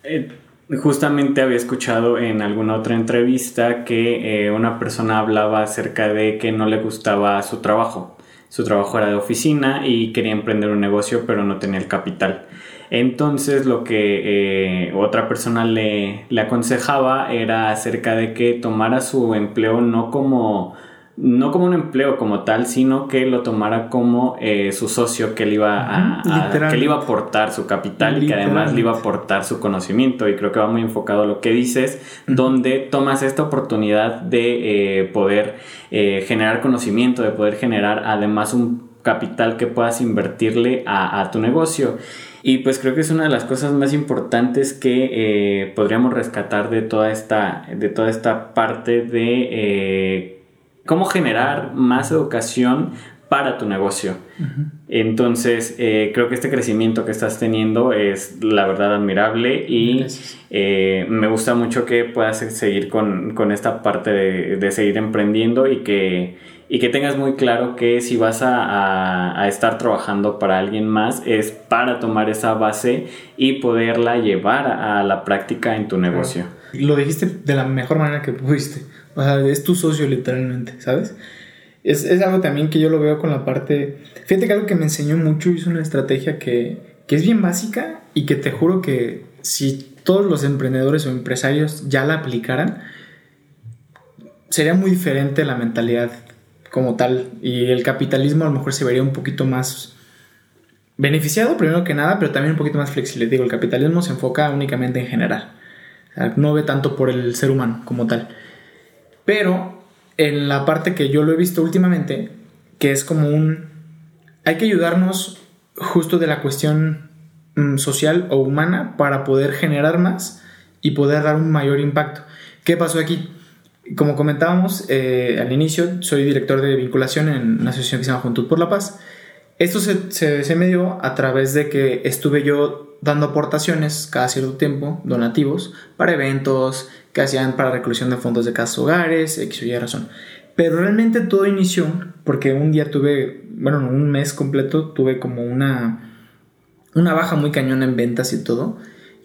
eh, Justamente había escuchado en alguna otra entrevista que eh, una persona hablaba acerca de que no le gustaba su trabajo. Su trabajo era de oficina y quería emprender un negocio pero no tenía el capital. Entonces lo que eh, otra persona le, le aconsejaba era acerca de que tomara su empleo no como no como un empleo como tal, sino que lo tomara como eh, su socio que le iba a, que le iba a aportar su capital y que además le iba a aportar su conocimiento. Y creo que va muy enfocado a lo que dices, donde tomas esta oportunidad de eh, poder eh, generar conocimiento, de poder generar además un capital que puedas invertirle a, tu negocio. Y pues creo que es una de las cosas más importantes que podríamos rescatar de toda esta, de toda esta parte de cómo generar más educación para tu negocio. Entonces, eh, creo que este crecimiento que estás teniendo es la verdad admirable y eh, me gusta mucho que puedas seguir con, esta parte de, seguir emprendiendo y que, y que tengas muy claro que si vas a, estar trabajando para alguien más es para tomar esa base y poderla llevar a la práctica en tu negocio. Lo dijiste de la mejor manera que pudiste. O sea, es tu socio literalmente, ¿sabes? Es, es, algo también que yo lo veo con la parte... Fíjate que algo que me enseñó mucho es una estrategia que, que es bien básica y que te juro que si todos los emprendedores o empresarios ya la aplicaran, sería muy diferente la mentalidad como tal y el capitalismo a lo mejor se vería un poquito más beneficiado primero que nada, pero también un poquito más flexible. Digo, el capitalismo se enfoca únicamente en general, no ve tanto por el ser humano como tal. Pero en la parte que yo lo he visto últimamente, que es como un... Hay que ayudarnos justo de la cuestión mm, social o humana para poder generar más y poder dar un mayor impacto. ¿Qué pasó aquí? Como comentábamos eh, al inicio, soy director de vinculación en una asociación que se llama Juntud por la Paz. Esto se me dio a través de que estuve yo dando aportaciones cada cierto tiempo, donativos, para eventos, que hacían para reclusión de fondos de casas hogares, X o Y razón. Pero realmente todo inició porque un día tuve, bueno, un mes completo tuve como una, una baja muy cañona en ventas y todo.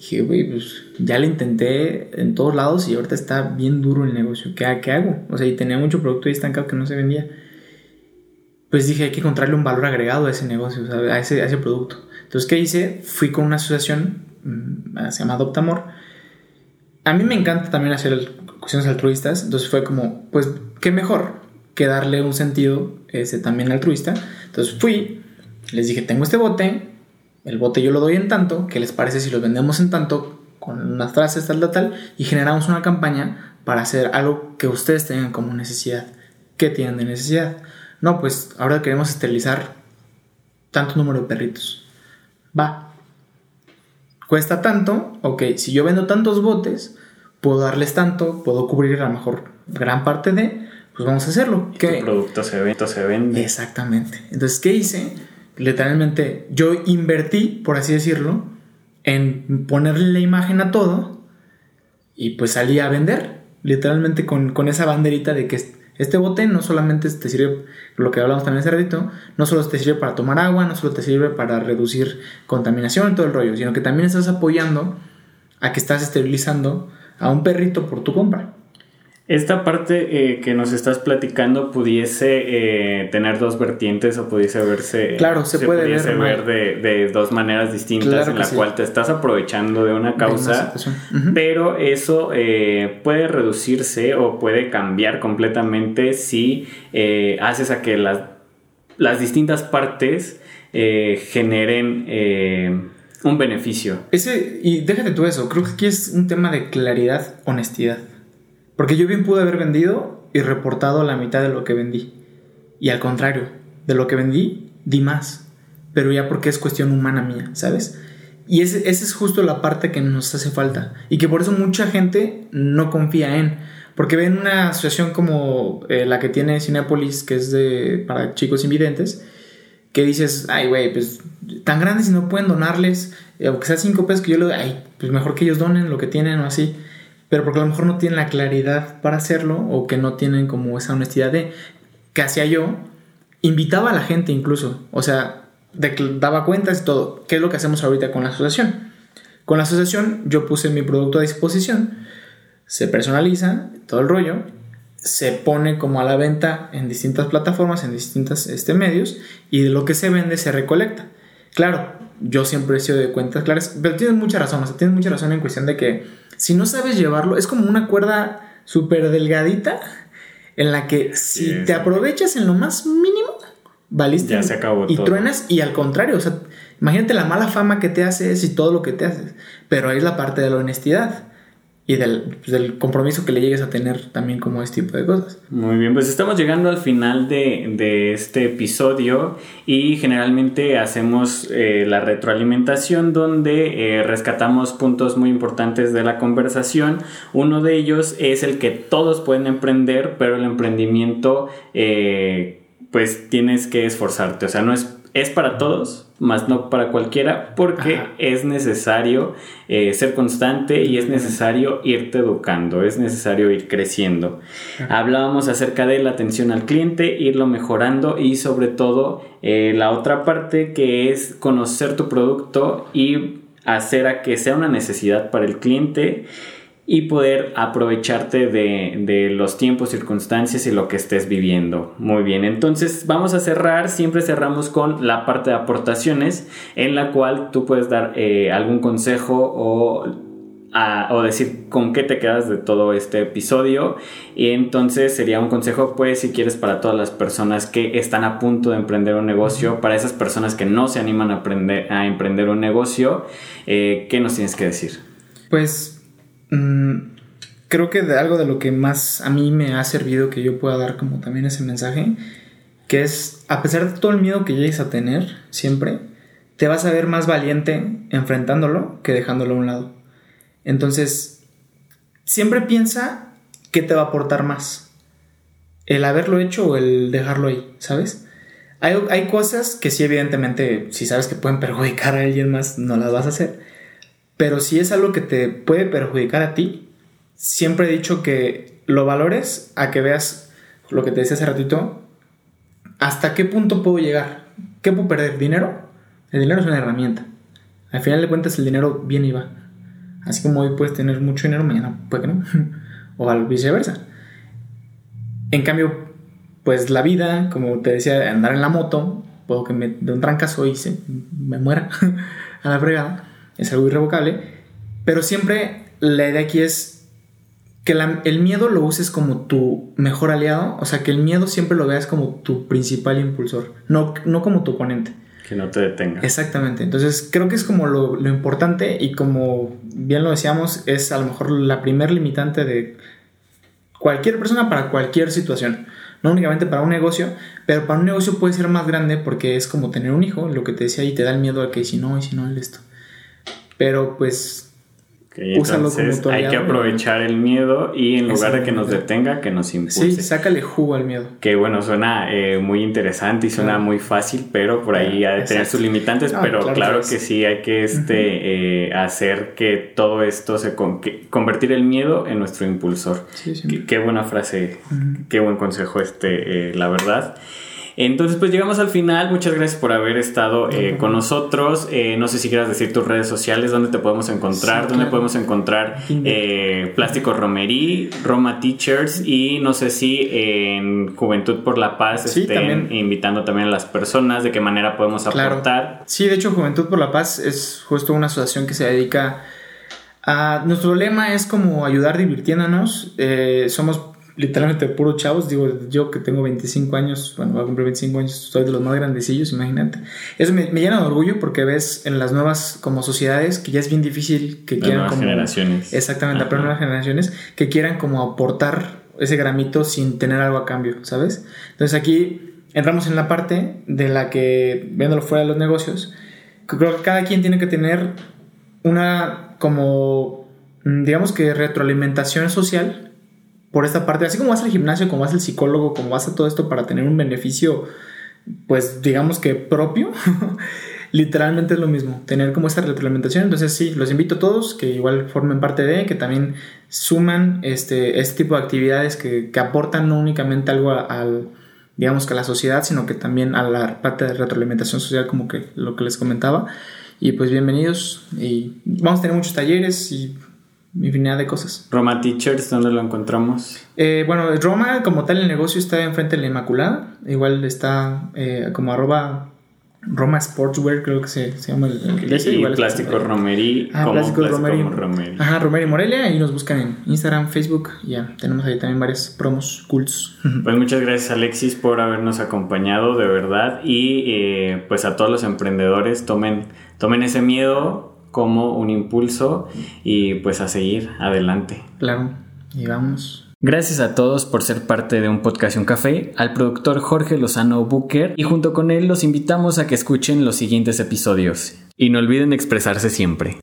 Dije, güey, pues ya lo intenté en todos lados y ahorita está bien duro el negocio. ¿Qué, ¿Qué hago? O sea, y tenía mucho producto ahí estancado que no se vendía. Pues dije, hay que encontrarle un valor agregado a ese negocio, a, ese, a ese producto. Entonces, ¿qué hice? Fui con una asociación, mm, se llama Adoptamor, a mí me encanta también hacer cuestiones altruistas, entonces fue como, pues, ¿qué mejor que darle un sentido ese también altruista? Entonces fui, les dije, tengo este bote, el bote yo lo doy en tanto, ¿qué les parece si lo vendemos en tanto? Con unas frases tal, tal, tal, y generamos una campaña para hacer algo que ustedes tengan como necesidad. ¿Qué tienen de necesidad? No, pues ahora queremos esterilizar tanto número de perritos. Va, cuesta tanto, ok, si yo vendo tantos botes, puedo darles tanto, puedo cubrir a lo mejor gran parte de, pues vamos a hacerlo. ¿Qué producto se vende, se vende. Exactamente. Entonces, ¿qué hice? Literalmente, yo invertí, por así decirlo, en ponerle la imagen a todo y pues salí a vender, literalmente con, con esa banderita de que este bote no solamente te sirve, lo que hablamos también hace ratito, no solo te sirve para tomar agua, no solo te sirve para reducir contaminación y todo el rollo, sino que también estás apoyando a que estás esterilizando a un perrito por tu compra. Esta parte eh, que nos estás platicando pudiese eh, tener dos vertientes o pudiese verse. Claro, se, puede ver, de, dos maneras distintas en la cual te estás aprovechando de una causa, pero eso eh, puede reducirse o puede cambiar completamente si haces a que las, las distintas partes generen un beneficio. Ese, y déjate tú eso, creo que aquí es un tema de claridad, honestidad. Porque yo bien pude haber vendido y reportado la mitad de lo que vendí. Y al contrario, de lo que vendí, di más. Pero ya porque es cuestión humana mía, ¿sabes? Y esa es justo la parte que nos hace falta. Y que por eso mucha gente no confía en. Porque ven una asociación como eh, la que tiene Cinepolis, que es de, para chicos invidentes, que dices, ay, güey, pues tan grandes y no pueden donarles, eh, aunque sea cinco pesos que yo le doy, ay, pues mejor que ellos donen lo que tienen o así pero porque a lo mejor no tienen la claridad para hacerlo o que no tienen como esa honestidad de que hacía yo, invitaba a la gente incluso, o sea, daba cuentas y todo. ¿Qué es lo que hacemos ahorita con la asociación? Con la asociación yo puse mi producto a disposición, se personaliza todo el rollo, se pone como a la venta en distintas plataformas, en distintos este, medios, y de lo que se vende se recolecta. Claro, yo siempre he sido de cuentas claras, pero tienes mucha razón, o sea, tienes mucha razón en cuestión de que si no sabes llevarlo, es como una cuerda súper delgadita en la que si te aprovechas en lo más mínimo, valiste. Ya se acabó y truenas y al contrario, o sea, imagínate la mala fama que te haces y todo lo que te haces. Pero ahí es la parte de la honestidad y pues, del, compromiso que le llegues a tener también como este tipo de cosas. Muy bien, pues estamos llegando al final de, este episodio y generalmente hacemos eh, la retroalimentación donde eh, rescatamos puntos muy importantes de la conversación. Uno de ellos es el que todos pueden emprender, pero el emprendimiento eh, pues tienes que esforzarte, o sea, no es, es para todos, más no para cualquiera, porque es necesario eh, ser constante y es necesario irte educando, es necesario ir creciendo. Hablábamos acerca de la atención al cliente, irlo mejorando y sobre todo eh, la otra parte que es conocer tu producto y hacer a que sea una necesidad para el cliente y poder aprovecharte de, los tiempos, circunstancias y lo que estés viviendo. Muy bien, entonces vamos a cerrar, siempre cerramos con la parte de aportaciones en la cual tú puedes dar eh, algún consejo o, o decir con qué te quedas de todo este episodio y entonces sería un consejo pues si quieres para todas las personas que están a punto de emprender un negocio, para esas personas que no se animan a, aprender, a emprender un negocio, eh, ¿qué nos tienes que decir? Pues Mm, creo que algo de lo que más a mí me ha servido que yo pueda dar como también ese mensaje, que es, a pesar de todo el miedo que llegues a tener siempre, te vas a ver más valiente enfrentándolo que dejándolo a un lado. Entonces, siempre piensa qué te va a aportar más. El haberlo hecho o el dejarlo ahí, ¿sabes? Hay, hay cosas que sí, evidentemente, si sabes que pueden perjudicar a alguien más, no las vas a hacer. Pero si es algo que te puede perjudicar a ti, siempre he dicho que lo valores a que veas lo que te decía hace ratito, hasta qué punto puedo llegar, qué puedo perder, dinero. El dinero es una herramienta. Al final de cuentas el dinero viene y va. Así como hoy puedes tener mucho dinero, mañana puede que no. [LAUGHS] o al viceversa. En cambio, pues la vida, como te decía, andar en la moto, puedo que me dé un trancazo y me muera [LAUGHS] a la fregada es algo irrevocable, pero siempre la idea aquí es que el miedo lo uses como tu mejor aliado, o sea, que el miedo siempre lo veas como tu principal impulsor, no, no como tu oponente. Que no te detenga. Exactamente, entonces creo que es como lo, lo importante y como bien lo decíamos, es a lo mejor la primer limitante de cualquier persona para cualquier situación no únicamente para un negocio, pero para un negocio puede ser más grande porque es como tener un hijo, lo que te decía, y te da el miedo a que si no, y si no, el esto. Pero pues como entonces hay que aprovechar el miedo y en lugar de que nos detenga, que nos Sí, impulse. sácale jugo al miedo. Que bueno, suena eh, muy interesante y suena Claro. muy fácil, pero por ahí ha de tener sus limitantes. Pero claro claro, que que sí. sí, hay que este, eh, hacer que todo esto se con- que- convertir el miedo en nuestro impulsor. Sí, sí. Qué, qué buena frase, qué buen consejo este, eh, la verdad. Entonces, pues llegamos al final. Muchas gracias por haber estado eh, con nosotros. Eh, no sé si quieras decir tus redes sociales, dónde te podemos encontrar, Sí, dónde claro. podemos encontrar eh, Plástico Romerí, Roma Teachers y no sé si en Juventud por la Paz Sí, estén también. invitando también a las personas, de qué manera podemos Claro. aportar. Sí, de hecho, Juventud por la Paz es justo una asociación que se dedica a. Nuestro lema es como ayudar divirtiéndonos. Somos literalmente puros chavos. Digo, yo que tengo 25 años, bueno, voy a cumplir 25 años, soy de los más grandecillos, imagínate. Eso me, me llena de orgullo porque ves en las nuevas como sociedades que ya es bien difícil que Las quieran nuevas como. generaciones. Exactamente, pero nuevas generaciones que quieran como aportar ese gramito sin tener algo a cambio, ¿sabes? Entonces aquí entramos en la parte de la que, viéndolo fuera de los negocios, creo que cada quien tiene que tener una como, mm, digamos que retroalimentación social por esta parte, así como vas al gimnasio, como vas al psicólogo, como vas a todo esto para tener un beneficio, pues digamos que propio, [LAUGHS] literalmente es lo mismo, tener como esta retroalimentación. Entonces sí, los invito a todos que igual formen parte de, que también suman este, este tipo de actividades que, que aportan no únicamente algo al, digamos que a la sociedad, sino que también a la parte de retroalimentación social, como que lo que les comentaba. Y pues bienvenidos y vamos a tener muchos talleres y infinidad de cosas. Roma Teachers, ¿dónde lo encontramos? Eh, bueno, Roma como tal el negocio está enfrente de la Inmaculada. Igual está eh, como arroba Roma Sportswear, creo que se, se llama el, el y Igual Plástico Romerí, Ah, como Plástico Romerí. Romerí. Ajá, Romero y Morelia. Ahí nos buscan en Instagram, Facebook. y Ya, tenemos ahí también varias promos cults. [LAUGHS] Pues muchas gracias Alexis por habernos acompañado de verdad y eh, pues a todos los emprendedores tomen, tomen ese miedo como un impulso y pues a seguir adelante. Claro, y vamos. Gracias a todos por ser parte de un podcast y un café, al productor Jorge Lozano Booker y junto con él los invitamos a que escuchen los siguientes episodios. Y no olviden expresarse siempre.